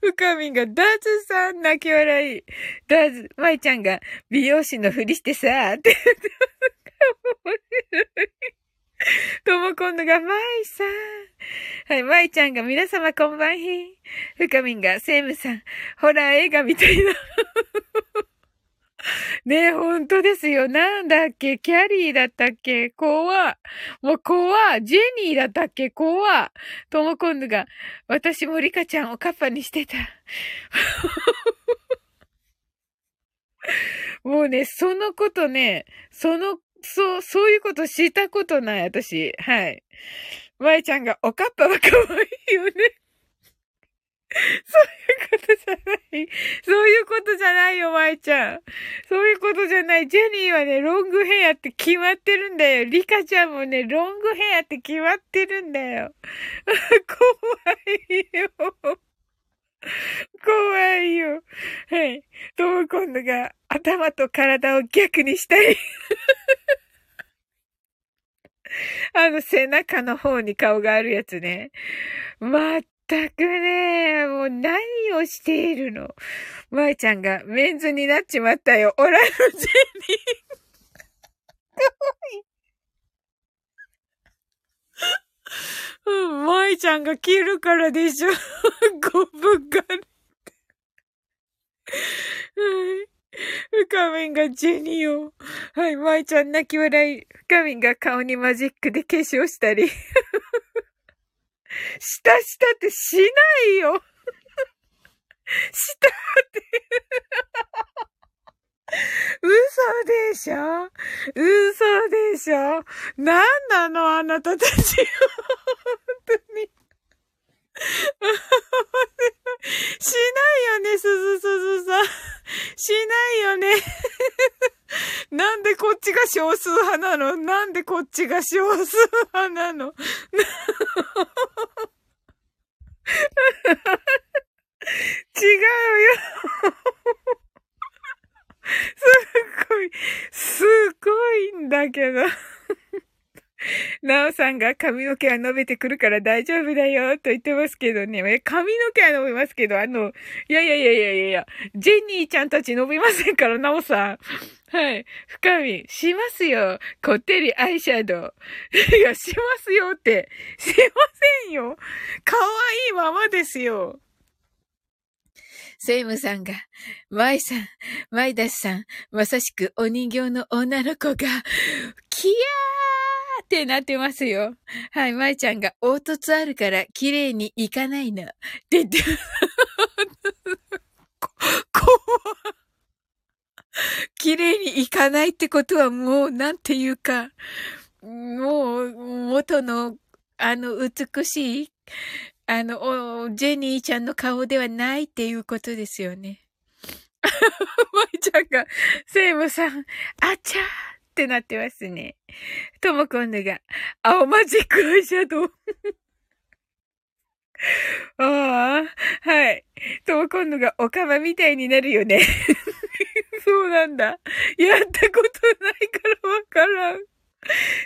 深みが、ダズさん泣き笑い。ダズ、舞ちゃんが美容師のふりしてさ、って、面白い。ともこんのが、まいさん。はい、まいちゃんが、皆様こんばんひ。ふかみんが、セイムさん、ホラー映画みたいな。ねえ、ほんとですよ。なんだっけ？キャリーだったっけ？怖もう怖ジェニーだったっけ？怖ともこんぬが、私もリカちゃんをカッパにしてた。もうね、そのことね、そのそう、そういうことしたことない、私。はい。まえちゃんが、おかっぱは可愛いよね。そういうことじゃない。そういうことじゃないよ、まえちゃん。そういうことじゃない。ジェニーはね、ロングヘアって決まってるんだよ。リカちゃんもね、ロングヘアって決まってるんだよ。怖いよ。怖いよ。はい。トムコンヌが頭と体を逆にしたい。あの背中の方に顔があるやつね。まったくね、もう何をしているの。まえちゃんがメンズになっちまったよ。オラのジェニー。かわいい。うん、舞ちゃんが着るからでしょ。ゴブガル。はい。深みんがジェニーを。はい、舞ちゃん泣き笑い。深みんが顔にマジックで化粧したり。したしたってしないよ。したって。嘘でしょ？嘘でしょ？何なの？あなたたち。本当に。しないよね、すずすずさん。しないよね。なんでこっちが少数派なの？なんでこっちが少数派なの？違うよ。すっごい、すっごいんだけど。なおさんが髪の毛は伸びてくるから大丈夫だよと言ってますけどね。髪の毛は伸びますけど、あの、いやいやいやいやいやいや、ジェニーちゃんたち伸びませんから、なおさん。はい。深み、しますよ。こってりアイシャドウ。いや、しますよって。しませんよ。かわいいままですよ。セイムさんが、マイさん、マイダスさん、まさしくお人形の女の子が、キヤーってなってますよ。はい、マイちゃんが、凹凸あるから綺麗にいかないの。って言って、こ、怖綺麗にいかないってことはもう、なんていうか、もう、元の、あの、美しい、あの、ジェニーちゃんの顔ではないっていうことですよね。まいちゃんが、セイムさん、あちゃーってなってますね。ともこんぬが、青マジックアイシャドウ。ああ、はい。ともこんぬが、おかまみたいになるよね。そうなんだ。やったことないからわからん。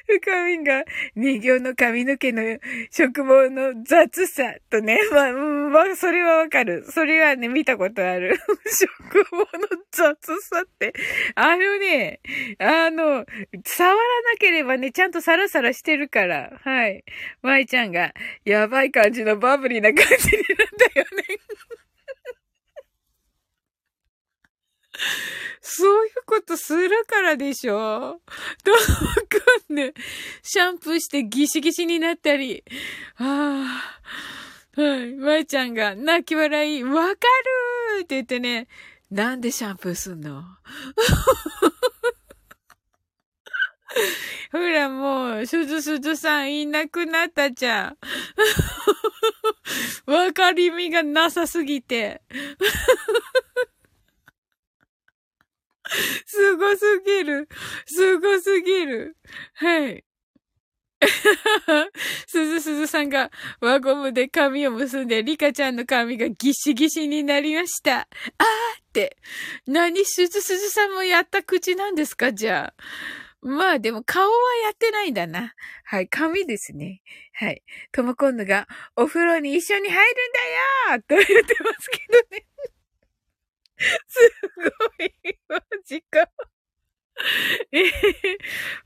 深みが人形の髪の毛の植毛の雑さとね。まあ、まあ、それはわかる。それはね、見たことある。植毛の雑さって。あのね、あの、触らなければね、ちゃんとサラサラしてるから。はい。舞ちゃんが、やばい感じのバブリーな感じになったよね。そういうことするからでしょどう？シャンプーしてギシギシになったり。はあ、はい。まいちゃんが泣き笑い、わかるーって言ってね、なんでシャンプーすんの？ほらもう、すずすずさんいなくなったじゃん。わかりみがなさすぎて。すごすぎる。すごすぎる。はい。すずすずさんが輪ゴムで髪を結んで、リカちゃんの髪がギシギシになりました。あーって。何、すずすずさんもやった口なんですか？じゃあ。まあでも顔はやってないんだな。はい、髪ですね。はい。ともこんぬがお風呂に一緒に入るんだよと言ってますけどね。すごい、マジか。えー、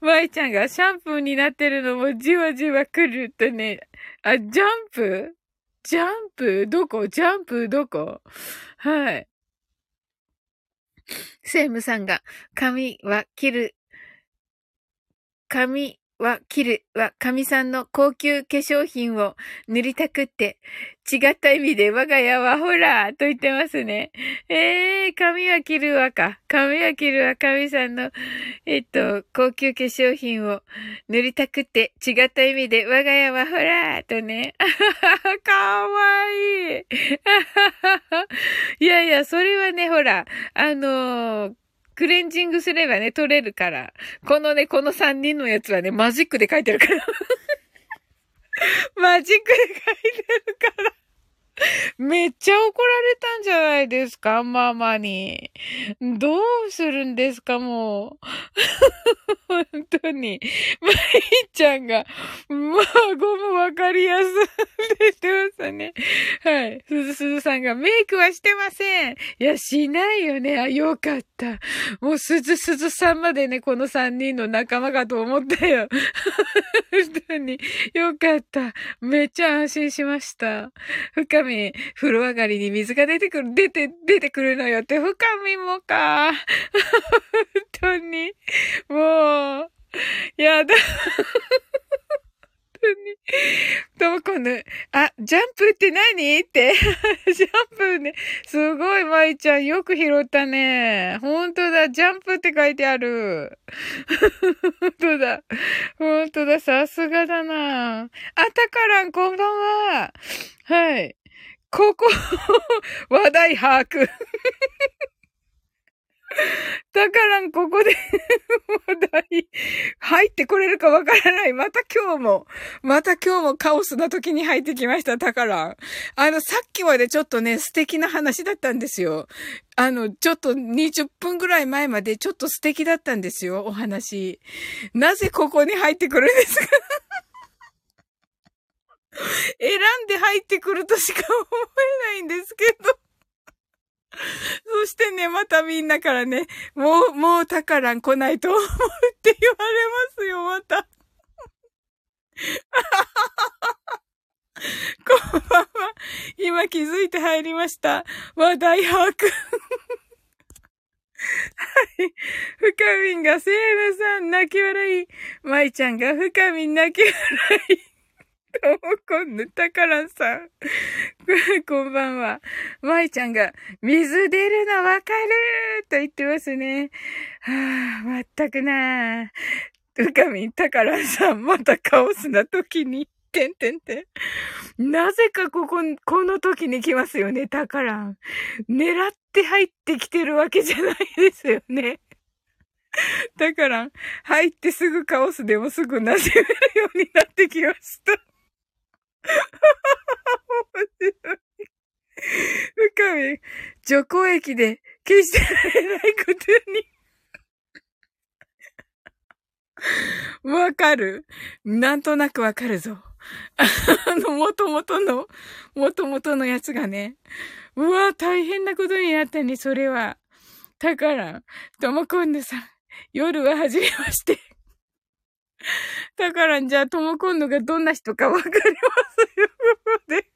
舞ちゃんがシャンプーになってるのもじわじわ来るとね。あ、ジャンプ？ジャンプ？どこ？ジャンプ？どこ？はい。セイムさんが髪は切る。髪は切るは神さんの高級化粧品を塗りたくって、違った意味で我が家はほらと言ってますね。ええー、髪は切るわか。髪は切るわ神さんの、えっと、高級化粧品を塗りたくって、違った意味で我が家はほらとね。かわいい。いやいや、それはね、ほら、あのークレンジングすればね、取れるから。このね、この3人のやつはね、マジックで書いてるから。マジックで書いてるから。めっちゃ怒られたんじゃないですかママに。どうするんですかもう。本当に。まいちゃんが、まあ、ゴムわかりやすいって言ってましたね。はい。すずすずさんがメイクはしてません。いや、しないよね。あ、よかった。もうすずすずさんまでね、この3人の仲間かと思ったよ。本当に。よかった。めっちゃ安心しました。深み、風呂上がりに水が出てくる、出て、出てくるのよって、深みもか。本当に。もう、やだ。本当に。ともこぬ、あ、ジャンプって何って。ジャンプね。すごい、まいちゃん。よく拾ったね。ほんとだ。ジャンプって書いてある。ほんとだ。ほんとだ。さすがだな。あたからん、こんばんは。はい。ここ 話題、把握。だからん、ここで 話題、入ってこれるかわからない。また今日も、また今日もカオスな時に入ってきました、だから。あの、さっきまでちょっとね、素敵な話だったんですよ。あの、ちょっと20分ぐらい前までちょっと素敵だったんですよ、お話。なぜここに入ってくるんですか？選んで入ってくるとしか思えないんですけど。そしてね、またみんなからね、もう、もう宝来ないと思うって言われますよ、また。こんばんは。今気づいて入りました。話題把握。はい。深みんがセームさん泣き笑い。舞ちゃんが深みん泣き笑い。どうもこんぬ、たからさん。こんばんは。まいちゃんが、水出るのわかると言ってますね。はぁ、まったくなぁ。うかみん、たからさん、またカオスな時に、てんてんてん。なぜかここ、この時に来ますよね、たからん。狙って入ってきてるわけじゃないですよね。だから、入ってすぐカオスでもすぐ馴染めるようになってきました。面白い。深み、除光液で消してられないことに。わかる？なんとなくわかるぞ。あの、もともとの、もともとのやつがね。うわ、大変なことになったね、それは。だから、ともこんぬさん、夜ははじめまして。だからじゃあ、ともこんのがどんな人かわかりますよ、ここで。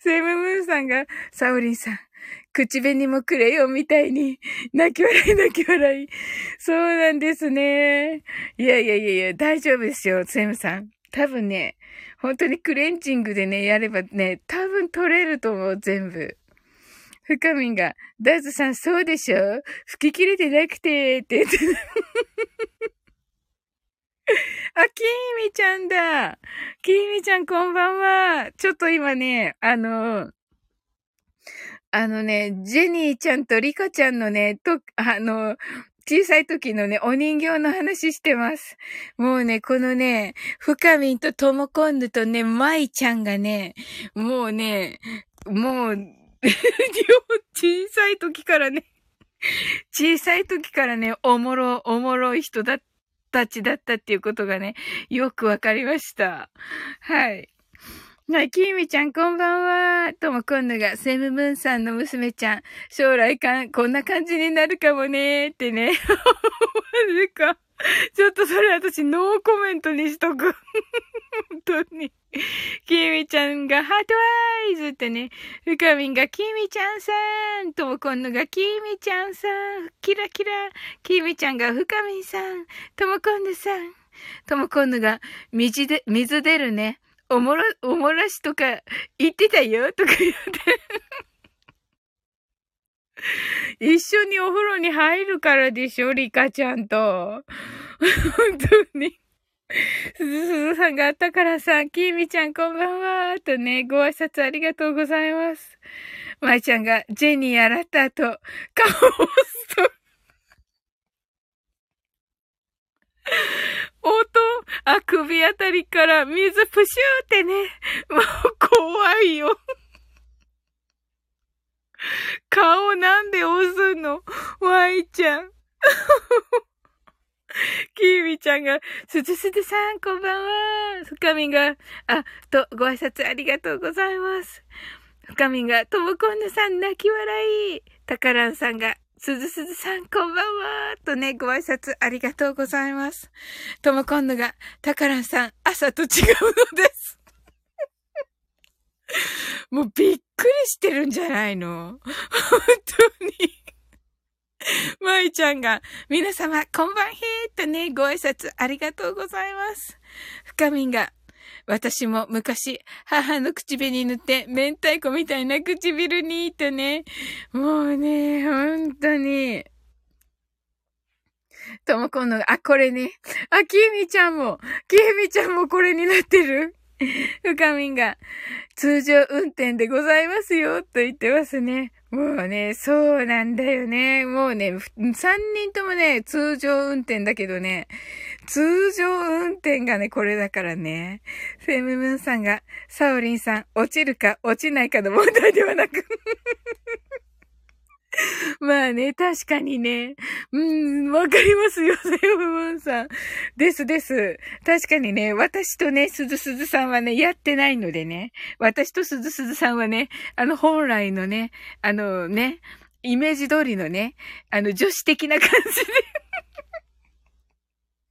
セイムムーンさんが、サオリンさん、口紅もくれよ、みたいに、泣き笑い泣き笑い。そうなんですね。いやいやいやいや、大丈夫ですよ、セムさん。多分ね、本当にクレンジングでね、やればね、多分取れると思う、全部。深みんが、ダズさんそうでしょ？吹き切れてなくて、って言ってあ、きーみちゃんだ。きーみちゃんこんばんは。ちょっと今ね、あの、あのね、ジェニーちゃんとリカちゃんのね、と、あの、小さい時のね、お人形の話してます。もうね、このね、深みんとともこんぬとね、まいちゃんがね、もうね、もう、小さい時からね、小さい時からね、おもろ、おもろい人だったちだったっていうことがね、よくわかりました。はい。はい、きーみちゃん、こんばんは。とも今度が、セムムーンさんの娘ちゃん、将来かん、こんな感じになるかもねーってね。マジか。ちょっとそれ私ノーコメントにしとく。本当に。きみちゃんがハートアイズってね。ふかみんがきみちゃんさん。ともこんのがきみちゃんさん。キラキラ。きみちゃんがふかみんさん。ともこんぬさん。ともこんぬが水で、水出るね。おもら、おもらしとか言ってたよとか言って。一緒にお風呂に入るからでしょ、リカちゃんと。本当に。すずすずさんがあったからさ、きーみちゃんこんばんは、とね、ご挨拶ありがとうございます。まいちゃんがジェニー洗った後、顔を押すと、音、あくびあたりから水プシューってね、もう怖いよ。顔なんで押すの？ワイちゃん。キーミちゃんが、すずすずさん、こんばんは。深みが、あ、と、ご挨拶ありがとうございます。深みが、ともこんぬさん、泣き笑い。たからんさんが、すずすずさん、こんばんは。とね、ご挨拶ありがとうございます。ともこんぬが、たからんさん、朝と違うのです。もうびっくりしてるんじゃないの？本当に。まいちゃんが、皆様、こんばんへーとね、ご挨拶ありがとうございます。深みんが、私も昔、母の口紅塗って、明太子みたいな唇に、とね、もうね、本当に。ともこんの、あ、これね。あ、きえみちゃんも、きえみちゃんもこれになってる。深みんが、通常運転でございますよ、と言ってますね。もうね、そうなんだよね。もうね、3人ともね、通常運転だけどね、通常運転がね、これだからね。フェムムーンさんが、サオリンさん、落ちるか落ちないかの問題ではなく まあね、確かにね。うん、わかりますよ、セブムンさん。ですです。確かにね、私とね、鈴鈴さんはね、やってないのでね。私と鈴鈴さんはね、あの、本来のね、あのね、イメージ通りのね、あの、女子的な感じで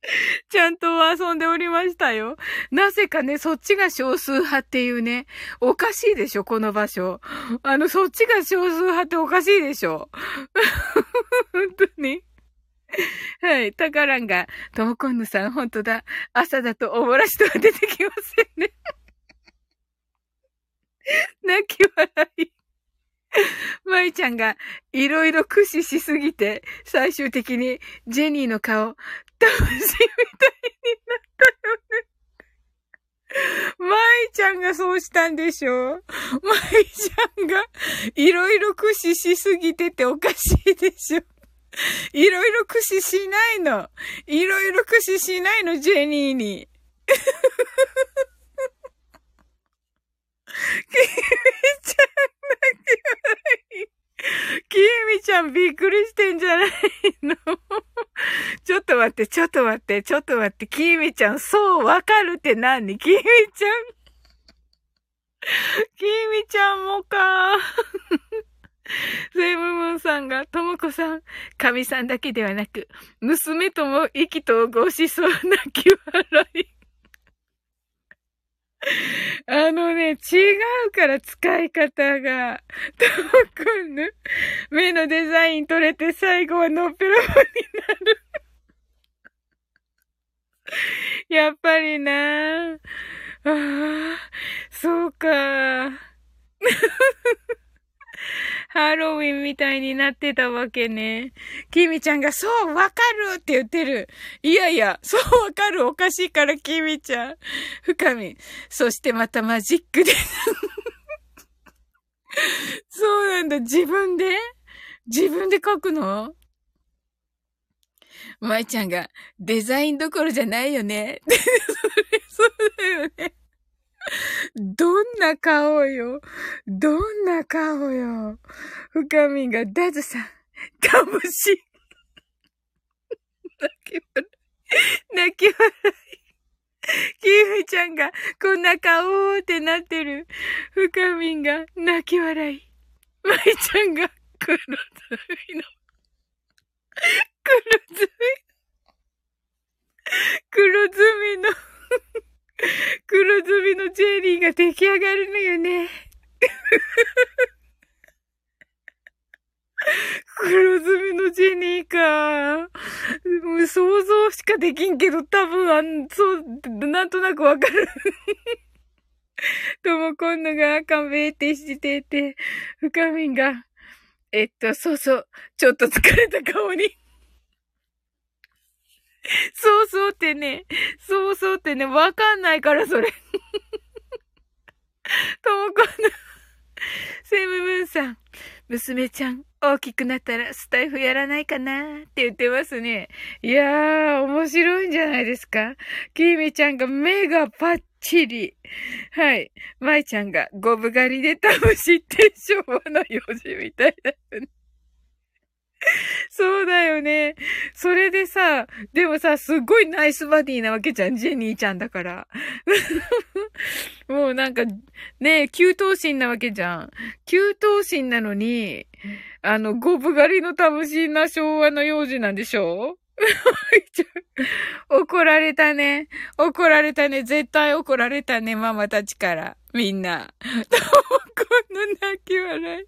ちゃんと遊んでおりましたよ。なぜかね、そっちが少数派っていうね、おかしいでしょ、この場所。あの、そっちが少数派っておかしいでしょ。本当に。はい。タカランが、トモコンヌさん、本当だ。朝だとおもらしとは出てきませんね。泣き笑い。まいちゃんがいろいろ駆使しすぎて、最終的にジェニーの顔、魂みたいになったよね。舞ちゃんがそうしたんでしょ？舞ちゃんがいろいろ駆使しすぎてておかしいでしょ？いろいろ駆使しないの。いろいろ駆使しないの、ジェニーに。キミちゃん泣き笑い。きえみちゃんびっくりしてんじゃないの？ちょっと待って、ちょっと待って、ちょっと待って、きえみちゃん、そうわかるって何？きえみちゃんきえみちゃんもか。セイムムーンさんが、ともこさん、神さんだけではなく、娘とも意気投合しそうな気笑い。あのね、違うから使い方が。トモくんの目のデザイン取れて最後はのっぺらぼうになる。やっぱりなああ、そうか。ハロウィンみたいになってたわけね。キミちゃんが、そう、わかるって言ってる。いやいや、そうわかる。おかしいから、キミちゃん。深み。そしてまたマジックで。そうなんだ。自分で？自分で書くの？舞ちゃんが、デザインどころじゃないよね。それ、そうだよね。どんな顔よ。どんな顔よ。深みがダズさん、かもし。泣き笑い。泣き笑い。キーフちゃんが、こんな顔ってなってる。深みが泣き笑い。マイちゃんが、黒ずみの、黒ずみ、黒ずみの、黒ずみのジェリーが出来上がるのよね。黒ずみのジェニーか。もう想像しかできんけど、多分、あん、そう、なんとなくわかる。とも今度が赤べーってしてて、深みが、えっと、そうそう、ちょっと疲れた顔に そうそうってね、そうそうってね、わかんないから、それ。ともこの、セムムーンさん、娘ちゃん、大きくなったらスタイフやらないかな？って言ってますね。いやー、面白いんじゃないですか？キーミちゃんが目がパッチリ。はい。マイちゃんがゴブ狩りでタムシって昭和の用事みたいだよね。そうだよね。それでさ、でもさ、すっごいナイスバディなわけじゃん。ジェニーちゃんだから。もうなんか、ね、給湯心なわけじゃん。給湯心なのに、あの、ゴブ狩りの魂な昭和の幼児なんでしょ？怒られたね。怒られたね。絶対怒られたね、ママたちから。みんな。この泣き笑い。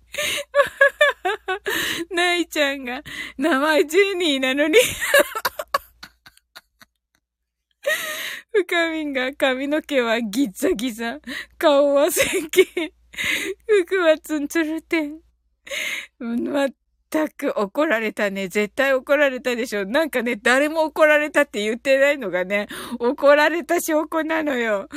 ナイちゃんが、名前ジェニーなのに。深みんが髪の毛はギザギザ。顔は線形。服はツンツルテン。ま全く怒られたね。絶対怒られたでしょ。なんかね、誰も怒られたって言ってないのがね、怒られた証拠なのよ。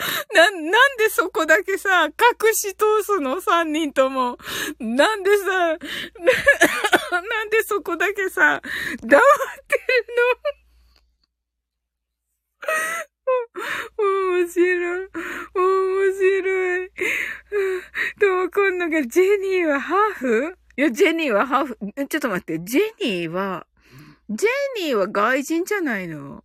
な、なんでそこだけさ、隠し通すの？三人とも。なんでさ、な、なんでそこだけさ、黙ってるの？お面白い。面白い。とも今度がジェニーはハーフ？いや、ジェニーはハーフ。ちょっと待って、ジェニーは、ジェニーは外人じゃないの？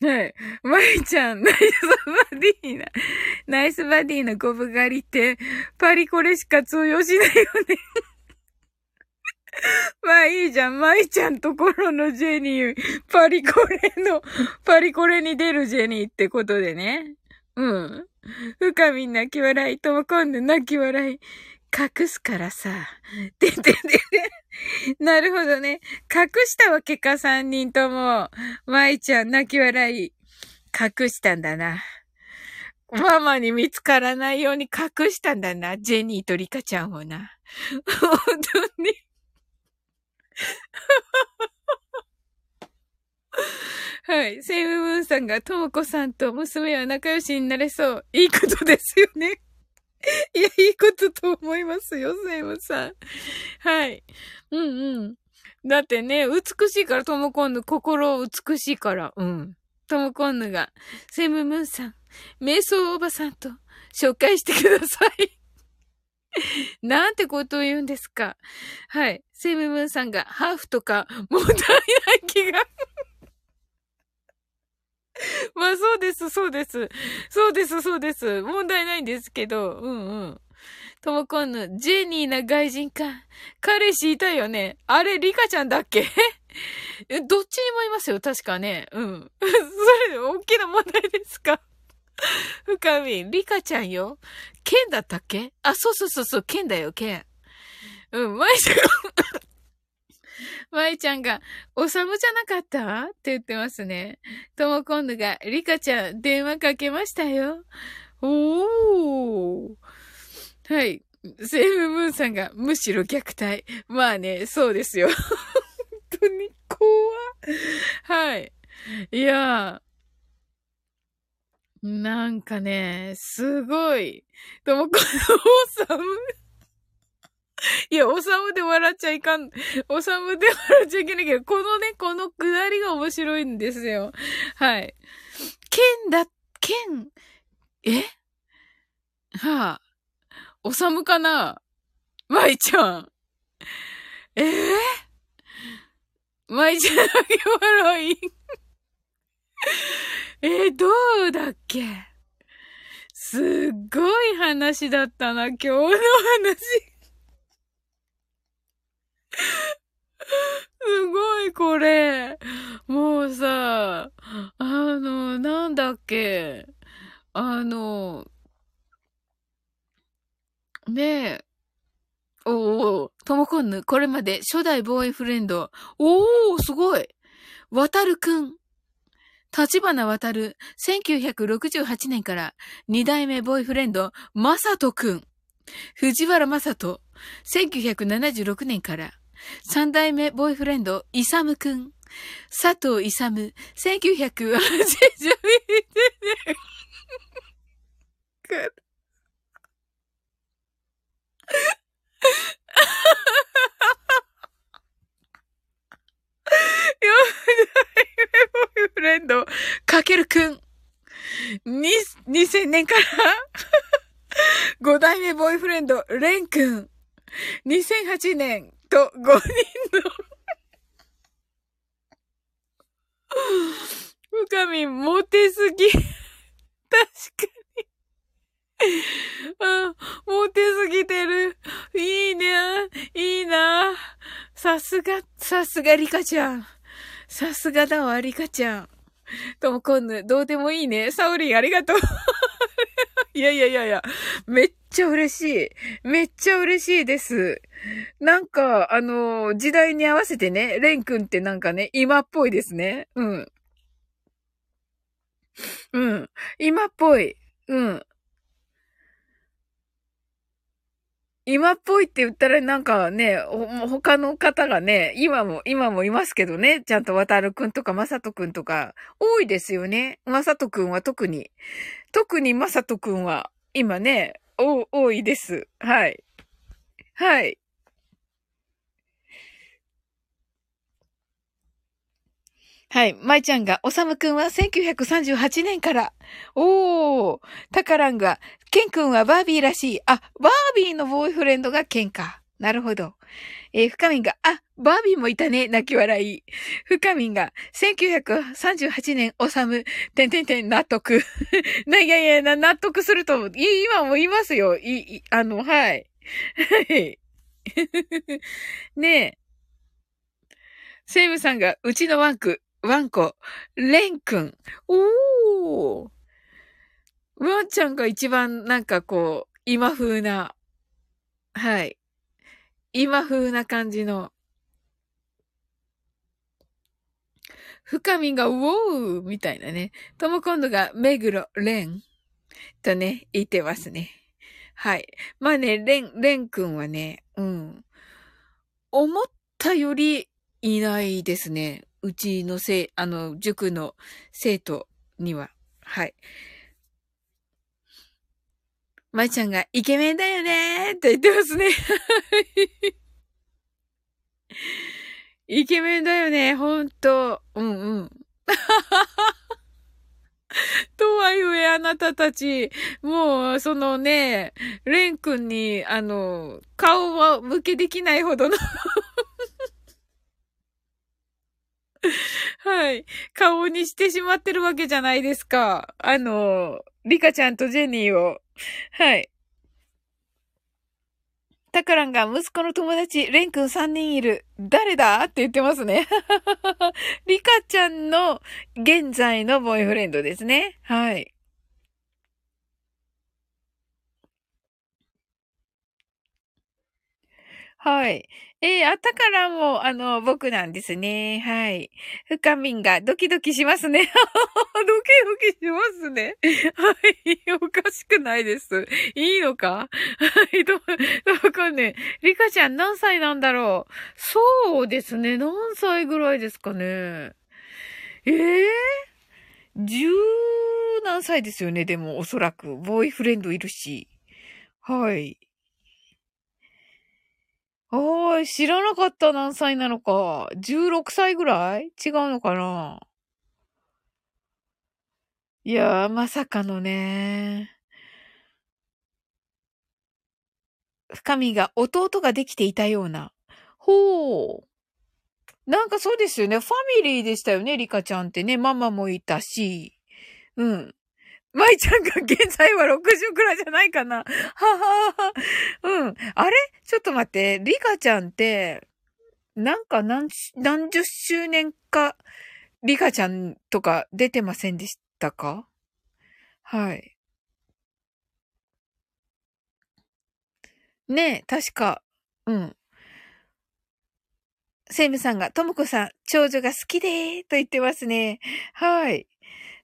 はい。マイちゃん、ナイスバディな。ナイスバディーのゴブ狩りって、パリコレしか通用しないよね まあいいじゃん。マイちゃんところのジェニー、パリコレの、パリコレに出るジェニーってことでね。うん。深み泣き笑い、とも今度泣き笑い。隠すからさ。てててて。なるほどね。隠したわけか、三人とも。舞ちゃん、泣き笑い。隠したんだな。ママに見つからないように隠したんだな。ジェニーとリカちゃんをな。本当に。はい。セイムムーンさんが、ともこさんと娘は仲良しになれそう。いいことですよね。いや、いいことと思いますよ、セイムさん。はい。うんうん。だってね、美しいから、トムコンヌ、心美しいから。うん。トムコンヌが、セイムムーンさん、瞑想おばさんと紹介してください。なんてことを言うんですか。はい。セムムーンさんが、ハーフとか、問題ない気が。まあそうです、そうです。そうです、そうです。問題ないんですけど、うんうん。ともこんぬ、ジェニーな外人か。彼氏いたよね。あれ、リカちゃんだっけ、どっちにもいますよ、確かね。うん。それ、大きな問題ですか？深み、リカちゃんよ。ケンだったっけ？あ、そうそうそうそう、ケンだよ、ケン。うん、マイちゃんまいちゃんが、おさむじゃなかった？って言ってますね。とも今度が、リカちゃん、電話かけましたよ。おー。はい。セームムーンさんが、むしろ虐待。まあね、そうですよ。本当に怖はい。いやー。なんかね、すごい。ともこのおさむ。いや、おさむで笑っちゃいかん。おさむで笑っちゃいけないけど、このね、このくだりが面白いんですよ。はい。剣だ、剣、え？はあ。おさむかな？まいちゃん。え？えー、まいちゃんだけ笑い。え、どうだっけ？すっごい話だったな、今日の話。すごいこれ。もうさ、あの、なんだっけ。あの、ねえ。おお、ともこんぬ、これまで初代ボーイフレンド。おお、すごい。わたるくん。立花渡る、1968年から二代目ボーイフレンド、まさとくん。藤原まさと、1976年から三代目ボーイフレンド、イサムくん。佐藤イサム、1982年。四代目ボーイフレンド、かけるくん。に、2000年から五代目ボーイフレンド、レンくん。2008年と5人の深みん、モテすぎ。確かに。あ、モテすぎてる。いいね。いいな。さすが、さすがリカちゃん。さすがだわ、リカちゃん。ともこんぬ、どうでもいいね。サオリン、ありがとう。いやいやいやいや、めっっちゃ嬉しい。めっちゃ嬉しいです。なんか、あの、時代に合わせてね、レン君ってなんかね、今っぽいですね。うん。うん。今っぽい。うん。今っぽいって言ったらなんかね、他の方がね、今も、今もいますけどね、ちゃんと渡るくんとかまさとくんとか、多いですよね。まさとくんは特に。特にまさとくんは、今ね、お、多いです。はい。はい。はい。舞ちゃんが、おさむくんは1938年から。おー。たからんが、ケンくんはバービーらしい。あ、バービーのボーイフレンドがケンか。なるほど。えー、深みんが、あ、バービーもいたね。泣き笑い。深みんが、1938年、おさむ、てんてんてん、納得。な、いやいやな、納得すると思う。い、今もいますよ。い、い、あの、はい。はい。ねえ。セイムさんが、うちのワンク、ワンコ、レン君。おー。ワンちゃんが一番なんかこう、今風な、はい。今風な感じの。深みが、ウォーみたいなね。とも今度が、目黒、レンとね、言ってますね。はい。まあね、レン、レン君はね、うん。思ったよりいないですね。うちのせい、あの、塾の生徒には。はい。まいちゃんがイケメンだよねーって言ってますね。イケメンだよね、ほんと。うんうん。とはいえ、あなたたち、もう、そのね、レン君に、あの、顔は向けできないほどのはい。顔にしてしまってるわけじゃないですか。あの、リカちゃんとジェニーを。はい。タカランが息子の友達、レン君3人いる。誰だ？って言ってますね。リカちゃんの現在のボーイフレンドですね。はい。はい。えー、あたからも、あの、僕なんですね。はい。深みんがドキドキしますね。ドキドキしますね。はい。おかしくないです。いいのか？はい。ど、わかね？リカちゃん何歳なんだろう？そうですね。何歳ぐらいですかね？ええー、十何歳ですよね。でも、おそらく。ボーイフレンドいるし。はい。ああ、知らなかった何歳なのか。16歳ぐらい？違うのかな？いやー、まさかのね。深みが弟ができていたような。ほう。なんかそうですよね。ファミリーでしたよね、リカちゃんってね。ママもいたし。うん。舞ちゃんが現在は60くらいじゃないかな。ははは。うん。あれ？ちょっと待って。リカちゃんって、なんか何、何十周年か、リカちゃんとか出てませんでしたか？はい。ねえ、確か。うん。セイムさんが、ともこさん、長女が好きでーと言ってますね。はい。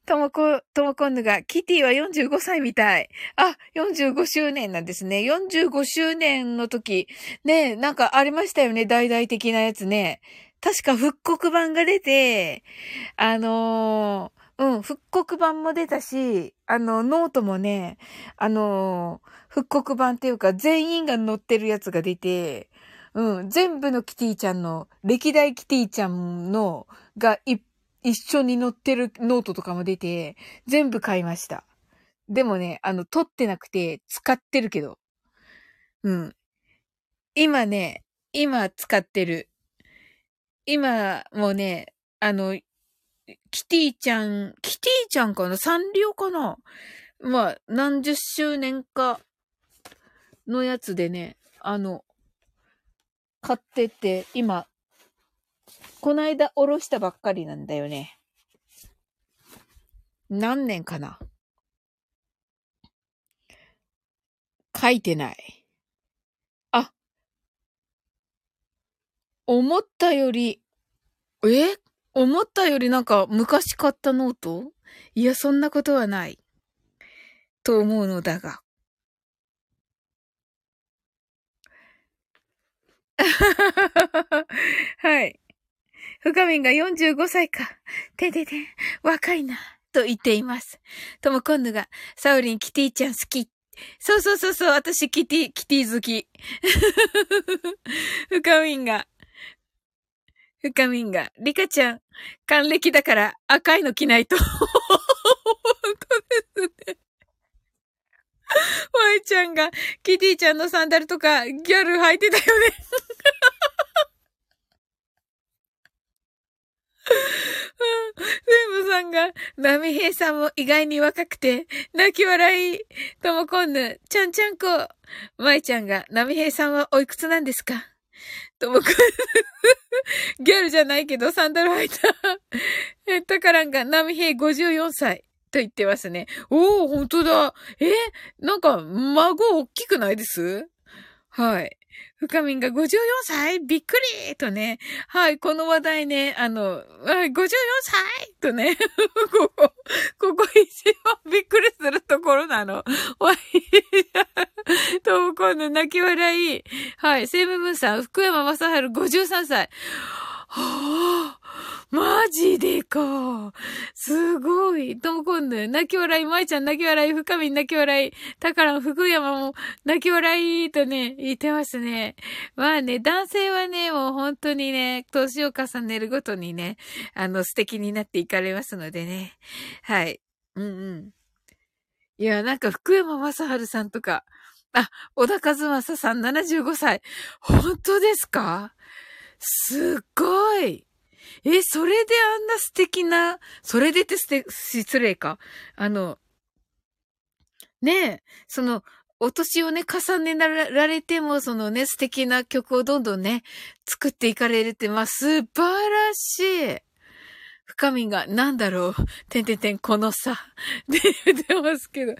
ともこ、ともこんぬが、キティは45歳みたい。あ、45周年なんですね。45周年の時、ね、なんかありましたよね。大々的なやつね。確か復刻版が出て、あのー、うん、復刻版も出たし、あの、ノートもね、あのー、復刻版っていうか、全員が載ってるやつが出て、うん、全部のキティちゃんの、歴代キティちゃんの、がいっ一緒に載ってるノートとかも出て、全部買いました。でもね、あの、撮ってなくて、使ってるけど。うん。今ね、今使ってる。今もね、あの、キティちゃん、キティちゃんかな？サンリオかな？まあ、何十周年かのやつでね、あの、買ってて、今こないだおろしたばっかりなんだよね。何年かな書いてない。あ、思ったより、え？思ったよりなんか昔買ったノート？いや、そんなことはない。と思うのだが。はい。深みんが45歳か。てでで、若いな。と言っています。とも今度が、サウリン、キティちゃん好き。そうそうそうそう、私、キティ、キティ好き。深みんが、深みんが、リカちゃん、還暦だから赤いの着ないと。本当ですね。ワイちゃんが、キティちゃんのサンダルとか、ギャル履いてたよね。セムさんが、ナミヘイさんも意外に若くて、泣き笑い。ともこんぬ、ちゃんちゃんこ。まいちゃんが、ナミヘイさんはおいくつなんですか？ともこんぬ、ギャルじゃないけどサンダル履いた。え、たからんが、ナミヘイ54歳。と言ってますね。おー、ほんとだ。えなんか、孫大きくないです？はい。深みんが54歳びっくりとね。はい、この話題ね、あの、54歳とね、ここ、ここ一番びっくりするところなの。わい、と、今度泣き笑い。はい、セイムムーンさん、福山雅治53歳。はぁ、マジでか。すごい。ともこんぬ、泣き笑い、まいちゃん泣き笑い、深み泣き笑い、たから福山も泣き笑いとね、言ってますね。まあね、男性はね、もう本当にね、年を重ねるごとにね、あの、素敵になっていかれますのでね。はい。うんうん。いや、なんか福山雅治さんとか、あ、小田和正さん75歳。本当ですか？すっごい。え、それであんな素敵な、それでって失礼か。あの、ねえ、その、お年をね、重ねられても、そのね、素敵な曲をどんどんね、作っていかれるって、まあ、素晴らしい。深みが、なんだろう、てんてんてん、このさ、って言ってますけど。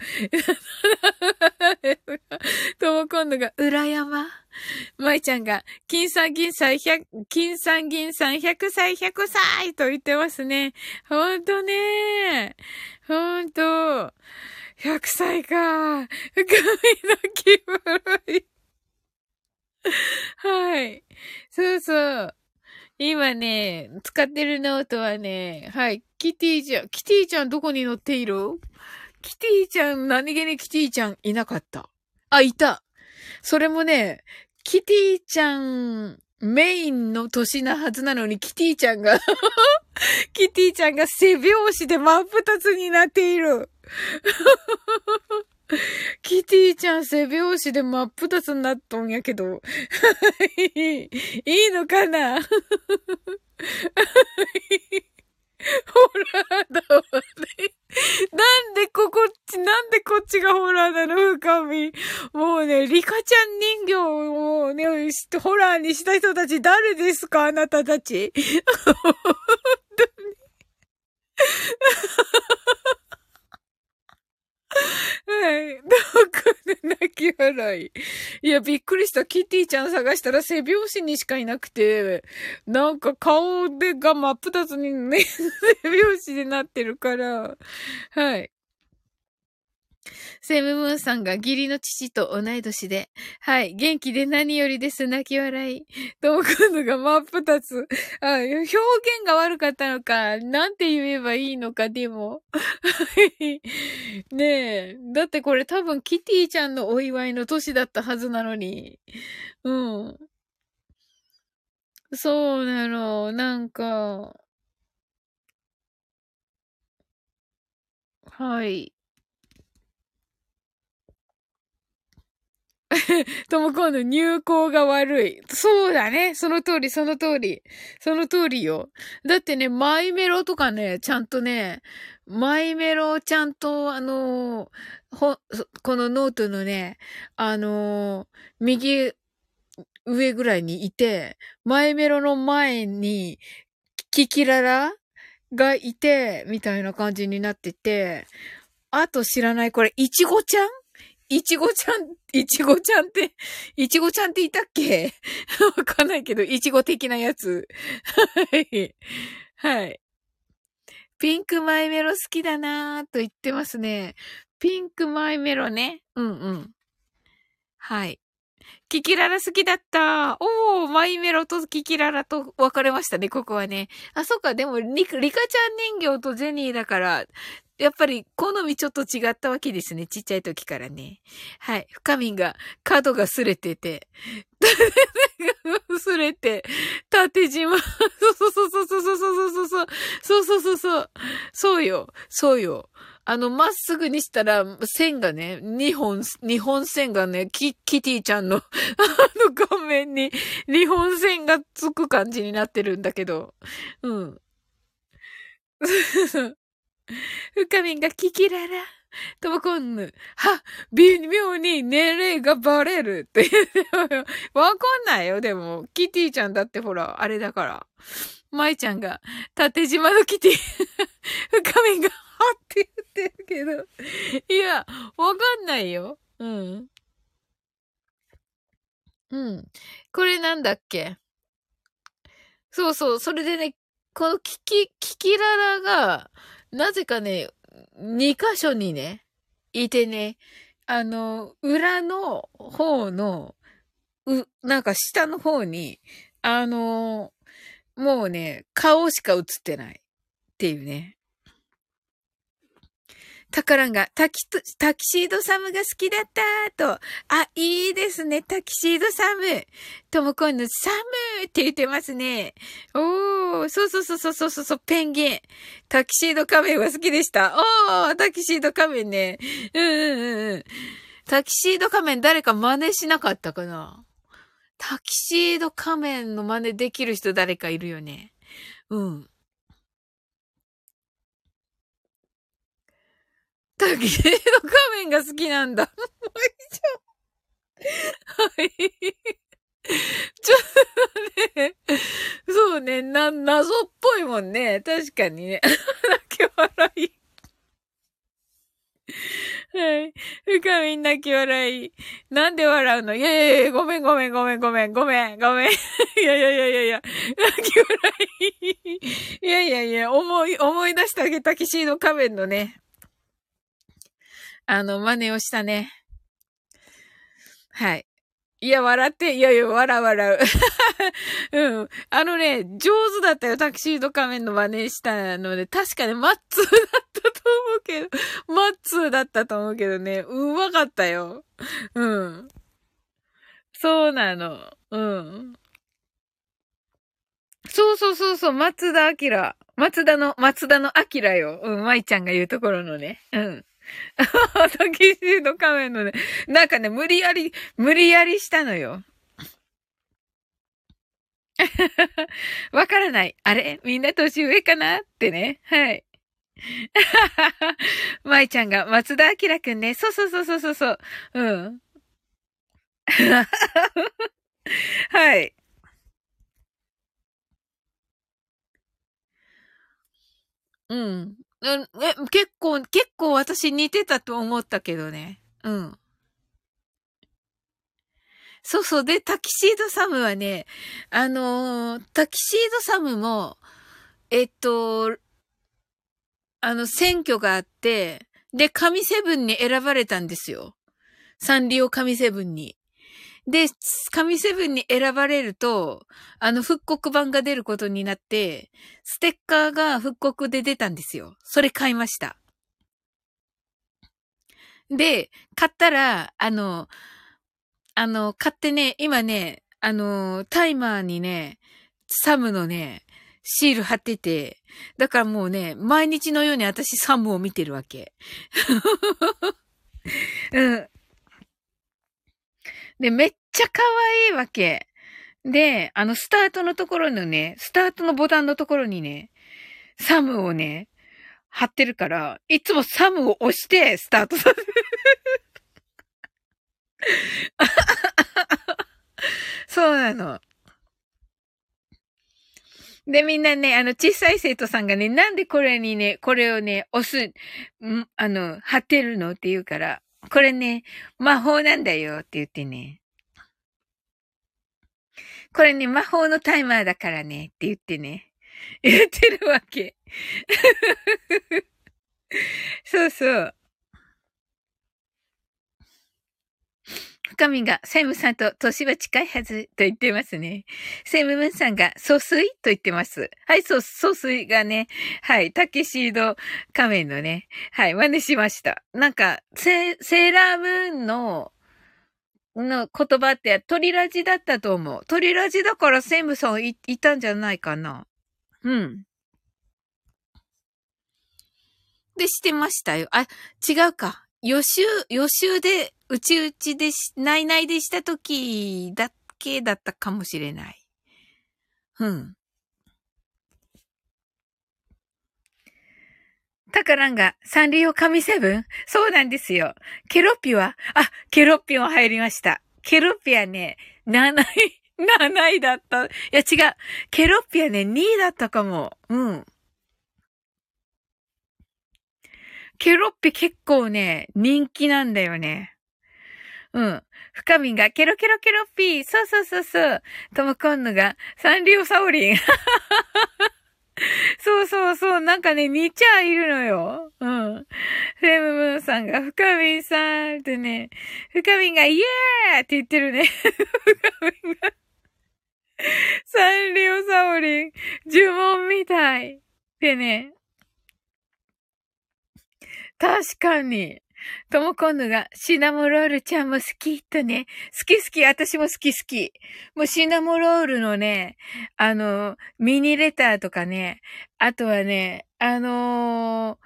とも今度が、裏山。まいちゃんが、金さん銀さん百、金さん銀さん100歳100歳と言ってますね。ほんとね。ほんと。100歳か。深みの気分。はい。そうそう。今ね、使ってるノートはね、はい、キティちゃん、キティちゃんどこに乗っている？キティちゃん、何気にキティちゃんいなかった。あ、いた。それもね、キティちゃん、メインの年なはずなのに、キティちゃんが キティちゃんが背拍子で真っ二つになっている。キティちゃん背拍子で真っ二つになっとんやけど。いいのかな？ホラーだわね。なんでここっち、なんでこっちがホラーなの？深み。もうね、リカちゃん人形をね、ホラーにした人たち誰ですか？あなたたち。本当に。はい。どこで泣き笑い。いや、びっくりした。キティちゃん探したら背拍子にしかいなくて、なんか顔でが真っ二つにね、背拍子になってるから、はい。セムムーンさんが義理の父と同い年で、はい、元気で何よりです、泣き笑い。ともくんのが真っ二つ。あ、表現が悪かったのか、なんて言えばいいのか、でも。ねえ、だってこれ多分キティちゃんのお祝いの年だったはずなのに。うん。そうなの、なんか、はい。とも今度入校が悪い。そうだね。その通り、その通り。その通りよ。だってね、マイメロとかね、ちゃんとね、マイメロちゃんと、あのほ、このノートのね、あの右上ぐらいにいて、マイメロの前に、キキララがいて、みたいな感じになってて、あと知らない、これ、イチゴちゃんいちごちゃん、いちごちゃんって、いちごちゃんっていたっけ？わかんないけど、いちご的なやつ。はい。はい。ピンクマイメロ好きだなーと言ってますね。ピンクマイメロね。うんうん。はい。キキララ好きだった。おー、マイメロとキキララと分かれましたね、ここはね。あ、そっか、でもリ、リカちゃん人形とジェニーだから、やっぱり、好みちょっと違ったわけですね。ちっちゃい時からね。はい。深みが、角が擦れてて、擦れて、縦島。そうそうそうそうそうそうそうそう。そうそうそうそう。そうよ。そうよ。あの、まっすぐにしたら、線がね、二本、二本線がね、キ、キティちゃんの、あの画面に、二本線がつく感じになってるんだけど。うん。深みんがキキララ。ともこんぬ。は、微妙に年齢がバレるって。わかんないよ、でも。キティちゃんだってほら、あれだから。舞ちゃんが、縦島のキティ。深みんが、はって言ってるけど。いや、わかんないよ。うん。うん。これなんだっけ？そうそう、それでね、このキキ、キキララが、なぜかね、2箇所にね、いてね、あの、裏の方の、う、なんか下の方に、あの、もうね、顔しか映ってないっていうね。タカランがタキタキシードサムが好きだったと。あ、いいですね。タキシードサム。とも今度サムって言ってますね。おー、そうそうそうそうそうそう、ペンギン。タキシード仮面は好きでした。おー、タキシード仮面ね。うんうんうんうん。タキシード仮面誰か真似しなかったかなタキシード仮面の真似できる人誰かいるよね。うん。タキシード仮面が好きなんだ。はい。ちょっとね、そうね、な、謎っぽいもんね。確かにね。泣き笑い。はい。深みん泣き笑い。なんで笑うの？いやいやいや、ごめんごめんごめんごめんごめんごめん。いやいやいやいやいや、泣き笑い。いやいやいや、思い、思い出してあげたキシード仮面のね、あの、真似をしたね。はい。いや、笑って、いやいや、笑う笑う。うん。あのね、上手だったよ、タキシード仮面の真似したので、確かにマッツーだったと思うけど、マッツーだったと思うけどね、うまかったよ。うん。そうなの。うん。そうそうそうそう、松田明。松田の、松田の明よ。うん、舞ちゃんが言うところのね。うん。タキシード仮面のね、なんかね、無理やり、無理やりしたのよ。わからない。あれ？みんな年上かな？ってね。はい。舞ちゃんが、松田明くんね。そうそうそうそうそう。うん。はい。うん。え、結構、結構私似てたと思ったけどね。うん。そうそう。で、タキシードサムはね、あのー、タキシードサムも、えっと、あの、選挙があって、で、神セブンに選ばれたんですよ。サンリオ神セブンに。で、神セブンに選ばれると、あの、復刻版が出ることになって、ステッカーが復刻で出たんですよ。それ買いました。で、買ったら、あの、あの、買ってね、今ね、あの、タイマーにね、サムのね、シール貼ってて、だからもうね、毎日のように私サムを見てるわけ。うん。で、めっちゃ可愛いわけ。で、あの、スタートのところのね、スタートのボタンのところにね、サムをね、貼ってるから、いつもサムを押してスタートさせる。そうなの。で、みんなね、あの、小さい生徒さんがね、なんでこれにね、これをね、押す、ん？あの、貼ってるの？って言うから、これね、魔法なんだよって言ってね。これね、魔法のタイマーだからねって言ってね。言ってるわけ。そうそう。深みが、セムさんと年は近いはずと言ってますね。セムムンさんが、疎水と言ってます。はい、そう、疎水がね、はい、タキシード仮面のね、はい、真似しました。なんか、セセーラームーンの、の言葉って鳥ラジだったと思う。鳥ラジだからセムさんいいたんじゃないかな。うん。で、してましたよ。あ、違うか。予習、予習で、うちうちでし、ないないでした時だけだったかもしれない。うん。タカランがサンリオ神セブン？そうなんですよ。ケロッピは？あ、ケロッピも入りました。ケロッピはね、7位、7位だった。いや違う。ケロッピはね、2位だったかも。うん。ケロッピ結構ね、人気なんだよね。うん。深みがケロケロケロピー。そうそうそうそう。トムコンヌがサンリオサオリン。そうそうそう。なんかね、似ちゃいるのよ。うん。フェムムーンさんが、深みさんってね、深みがイエーって言ってるね。深みが、サンリオサオリン、呪文みたい。でね、確かに。ともこんぬが、シナモロールちゃんも好きとね。好き好き、私も好き好き。もうシナモロールのね、あの、ミニレターとかね、あとはね、あの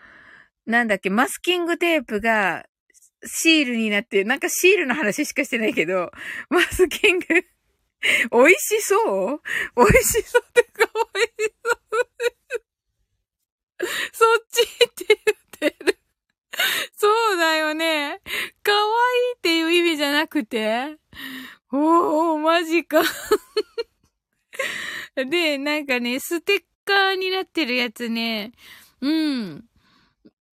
ー、なんだっけ、マスキングテープが、シールになって、なんかシールの話しかしてないけど、マスキング美味しそう？美味しそうってか美味しそう。そっちって言ってる。そうだよね。可愛いっていう意味じゃなくて。おー、マジか。で、なんかね、ステッカーになってるやつね、うん。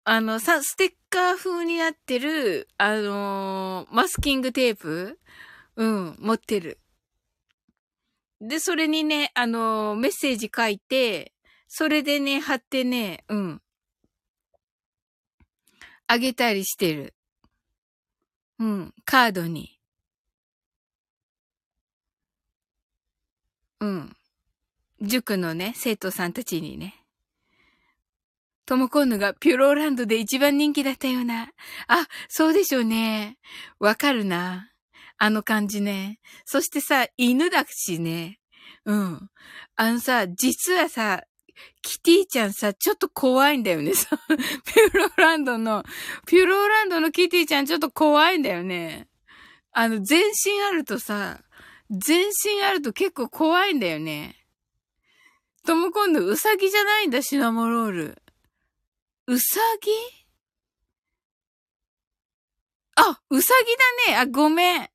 あの、さ、ステッカー風になってる、あのー、マスキングテープ？うん、持ってる。で、それにね、あのー、メッセージ書いて、それでね、貼ってね、うん。あげたりしてる。うん、カードに。うん。塾のね、生徒さんたちにね。トモコンヌがピュローランドで一番人気だったような。あ、そうでしょうね。わかるな。あの感じね。そしてさ、犬だしね。うん。あのさ、実はさ、キティちゃんさ、ちょっと怖いんだよね。ピューローランドの、ピューローランドのキティちゃんちょっと怖いんだよね。あの、全身あるとさ、全身あると結構怖いんだよね。とも今度、ウサギじゃないんだ、シナモロール。ウサギ？あ、ウサギだね。あ、ごめん。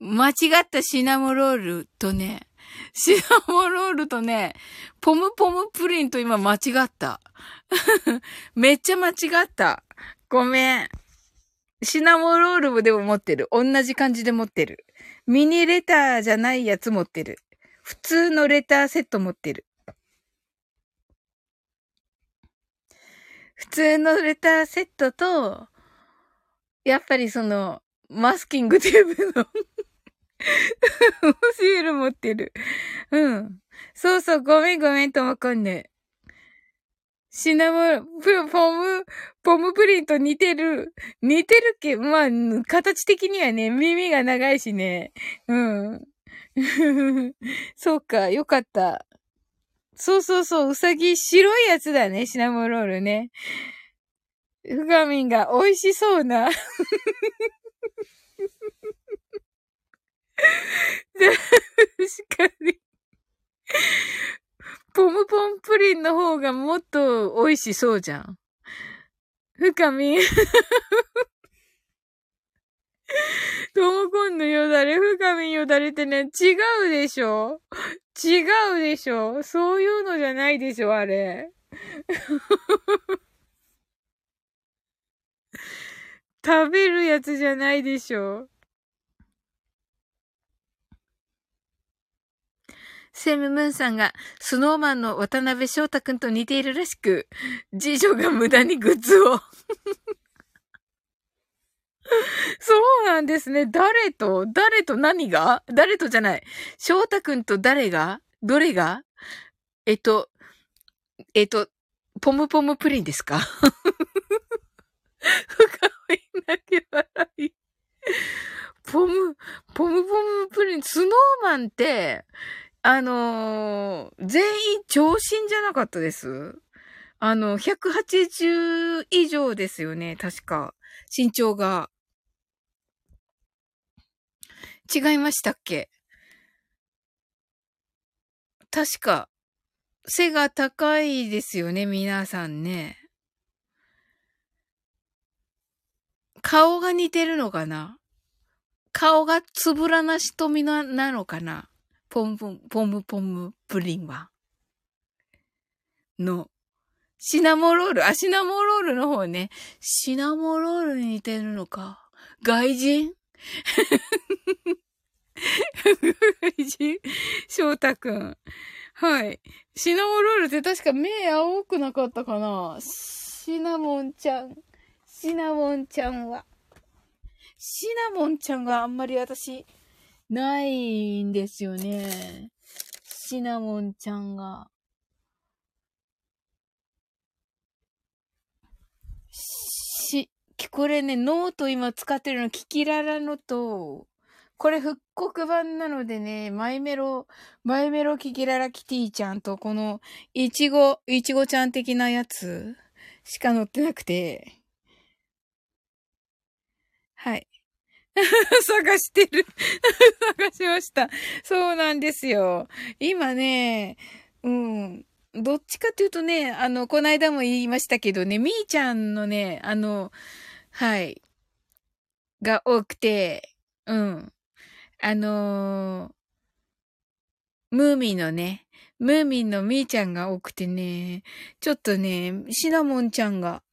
間違ったシナモロールとね、シナモロールとね、ポムポムプリンと今間違った。めっちゃ間違った。ごめん。シナモロールでも持ってる。同じ感じで持ってる。ミニレターじゃないやつ持ってる。普通のレターセット持ってる。普通のレターセットと、やっぱりその、マスキングテープの シール持ってる。うん。そうそう、ごめんごめんとわかんね。シナモン、ポム、ポムプリンと似てる。似てるけまあ、形的にはね、耳が長いしね。うん。そうか、よかった。そうそうそう、うさぎ、白いやつだね、シナモロールね。ふがみんが美味しそうな。確かに。ポムポンプリンの方がもっと美味しそうじゃん。深み。トモコンのよだれ、深みよだれってね、違うでしょ？違うでしょ？そういうのじゃないでしょあれ。食べるやつじゃないでしょ？セムムーンさんが、スノーマンの渡辺翔太くんと似ているらしく、次女が無駄にグッズを そうなんですね。誰と？誰と何が？誰とじゃない。翔太くんと誰が？どれが？えっと、えっと、ポムポムプリンですか？深い泣き笑い。ポム、ポムポムプリン、スノーマンって、あのー、全員長身じゃなかったです？あの、180以上ですよね、確か。身長が。違いましたっけ？確か、背が高いですよね、皆さんね。顔が似てるのかな？顔がつぶらな瞳なのかな？ポンポン、ポムポムプリンは。の、シナモロール、あ、シナモロールの方ね。シナモロールに似てるのか。外人？外人？翔太くん。はい。シナモロールって確か目青くなかったかなシナモンちゃん。シナモンちゃんは。シナモンちゃんがあんまり私、ないんですよね。シナモンちゃんが。し、これね、ノート今使ってるの、キキララのと、これ復刻版なのでね、マイメロ、マイメロキキララキティちゃんと、この、いちご、いちごちゃん的なやつしか載ってなくて。はい。探してる 探しました。そうなんですよ。今ね、うん。どっちかというとね、あの、この間も言いましたけどね、みーちゃんのね、あの、はい、が多くて、うん。あのー、ムーミンのね、ムーミンのみーちゃんが多くてね、ちょっとね、シナモンちゃんが、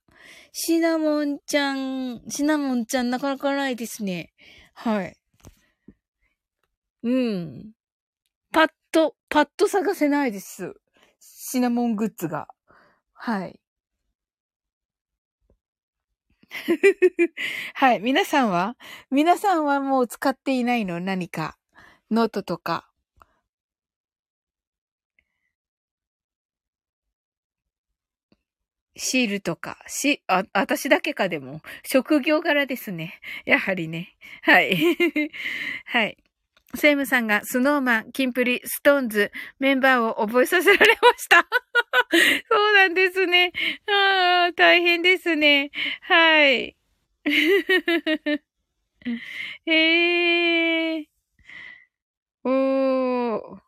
シナモンちゃん、シナモンちゃんなかなかないですね。はい。うん。パッと、パッと探せないです。シナモングッズが。はい。はい。皆さんは？皆さんはもう使っていないの？何か？ノートとか？シールとか、し、あ、私だけかでも、職業柄ですね。やはりね。はい。はい。セイムさんがスノーマン、キンプリ、ストーンズ、メンバーを覚えさせられました。そうなんですね。ああ、大変ですね。はい。ええー。おー。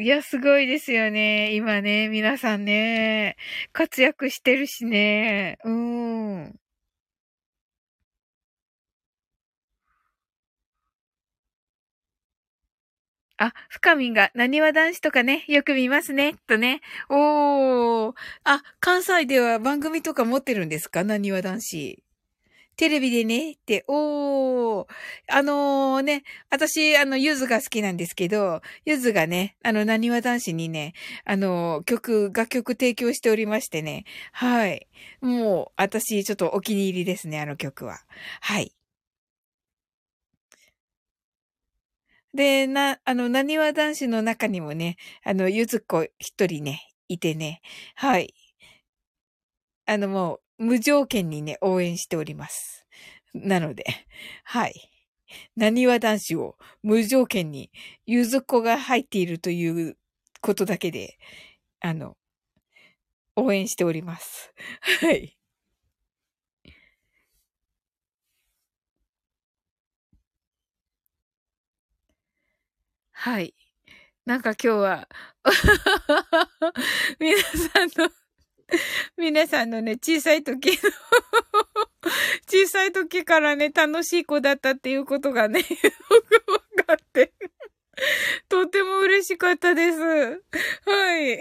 いや、すごいですよね。今ね、皆さんね、活躍してるしね。うーん。あ、深みが、なにわ男子とかね、よく見ますね、とね。おー。あ、関西では番組とか持ってるんですか？なにわ男子。テレビでね、って、おー。あのー、ね、私、あの、ゆずが好きなんですけど、ゆずがね、あの、なにわ男子にね、あのー、曲、楽曲提供しておりましてね。はい。もう、私、ちょっとお気に入りですね、あの曲は。はい。で、な、あの、なにわ男子の中にもね、あの、ゆずこ一人ね、いてね、はい。あの、もう、無条件にね、応援しております。なので、はい。なにわ男子を無条件に、ゆずこが入っているということだけで、あの、応援しております。はい。はい。なんか今日は 皆さんの 皆さんのね、小さい時の 小さい時からね、楽しい子だったっていうことがね、よくわかってとても嬉しかったです。はい。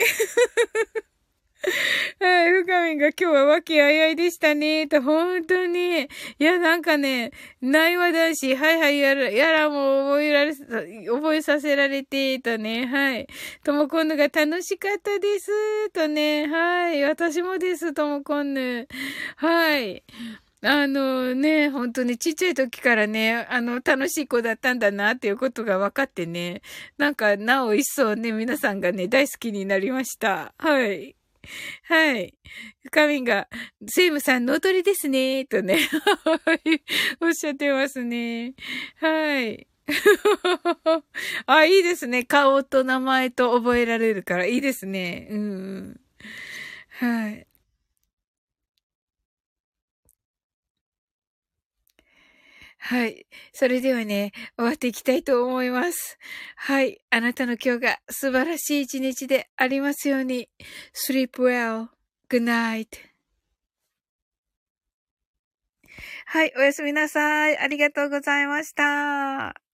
はい、深みが今日は和気あいあいでしたね、と、本当に。いや、なんかね、内話だし、はいはい、やら、やらも覚えられ、覚えさせられて、とね、はい。ともこんぬが楽しかったです、とね、はい。私もです、ともこんぬ。はい。あのね、本当にちっちゃい時からね、あの、楽しい子だったんだなっていうことが分かってね、なんか、なお一層ね、皆さんがね、大好きになりました。はい。はい。カミンが、セイムさん、脳トレですね、とね、おっしゃってますね。はい。あ、いいですね。顔と名前と覚えられるから、いいですね。うん。はい。はい。それではね、終わっていきたいと思います。はい。あなたの今日が素晴らしい一日でありますように。sleep well. good night. はい。おやすみなさい。ありがとうございました。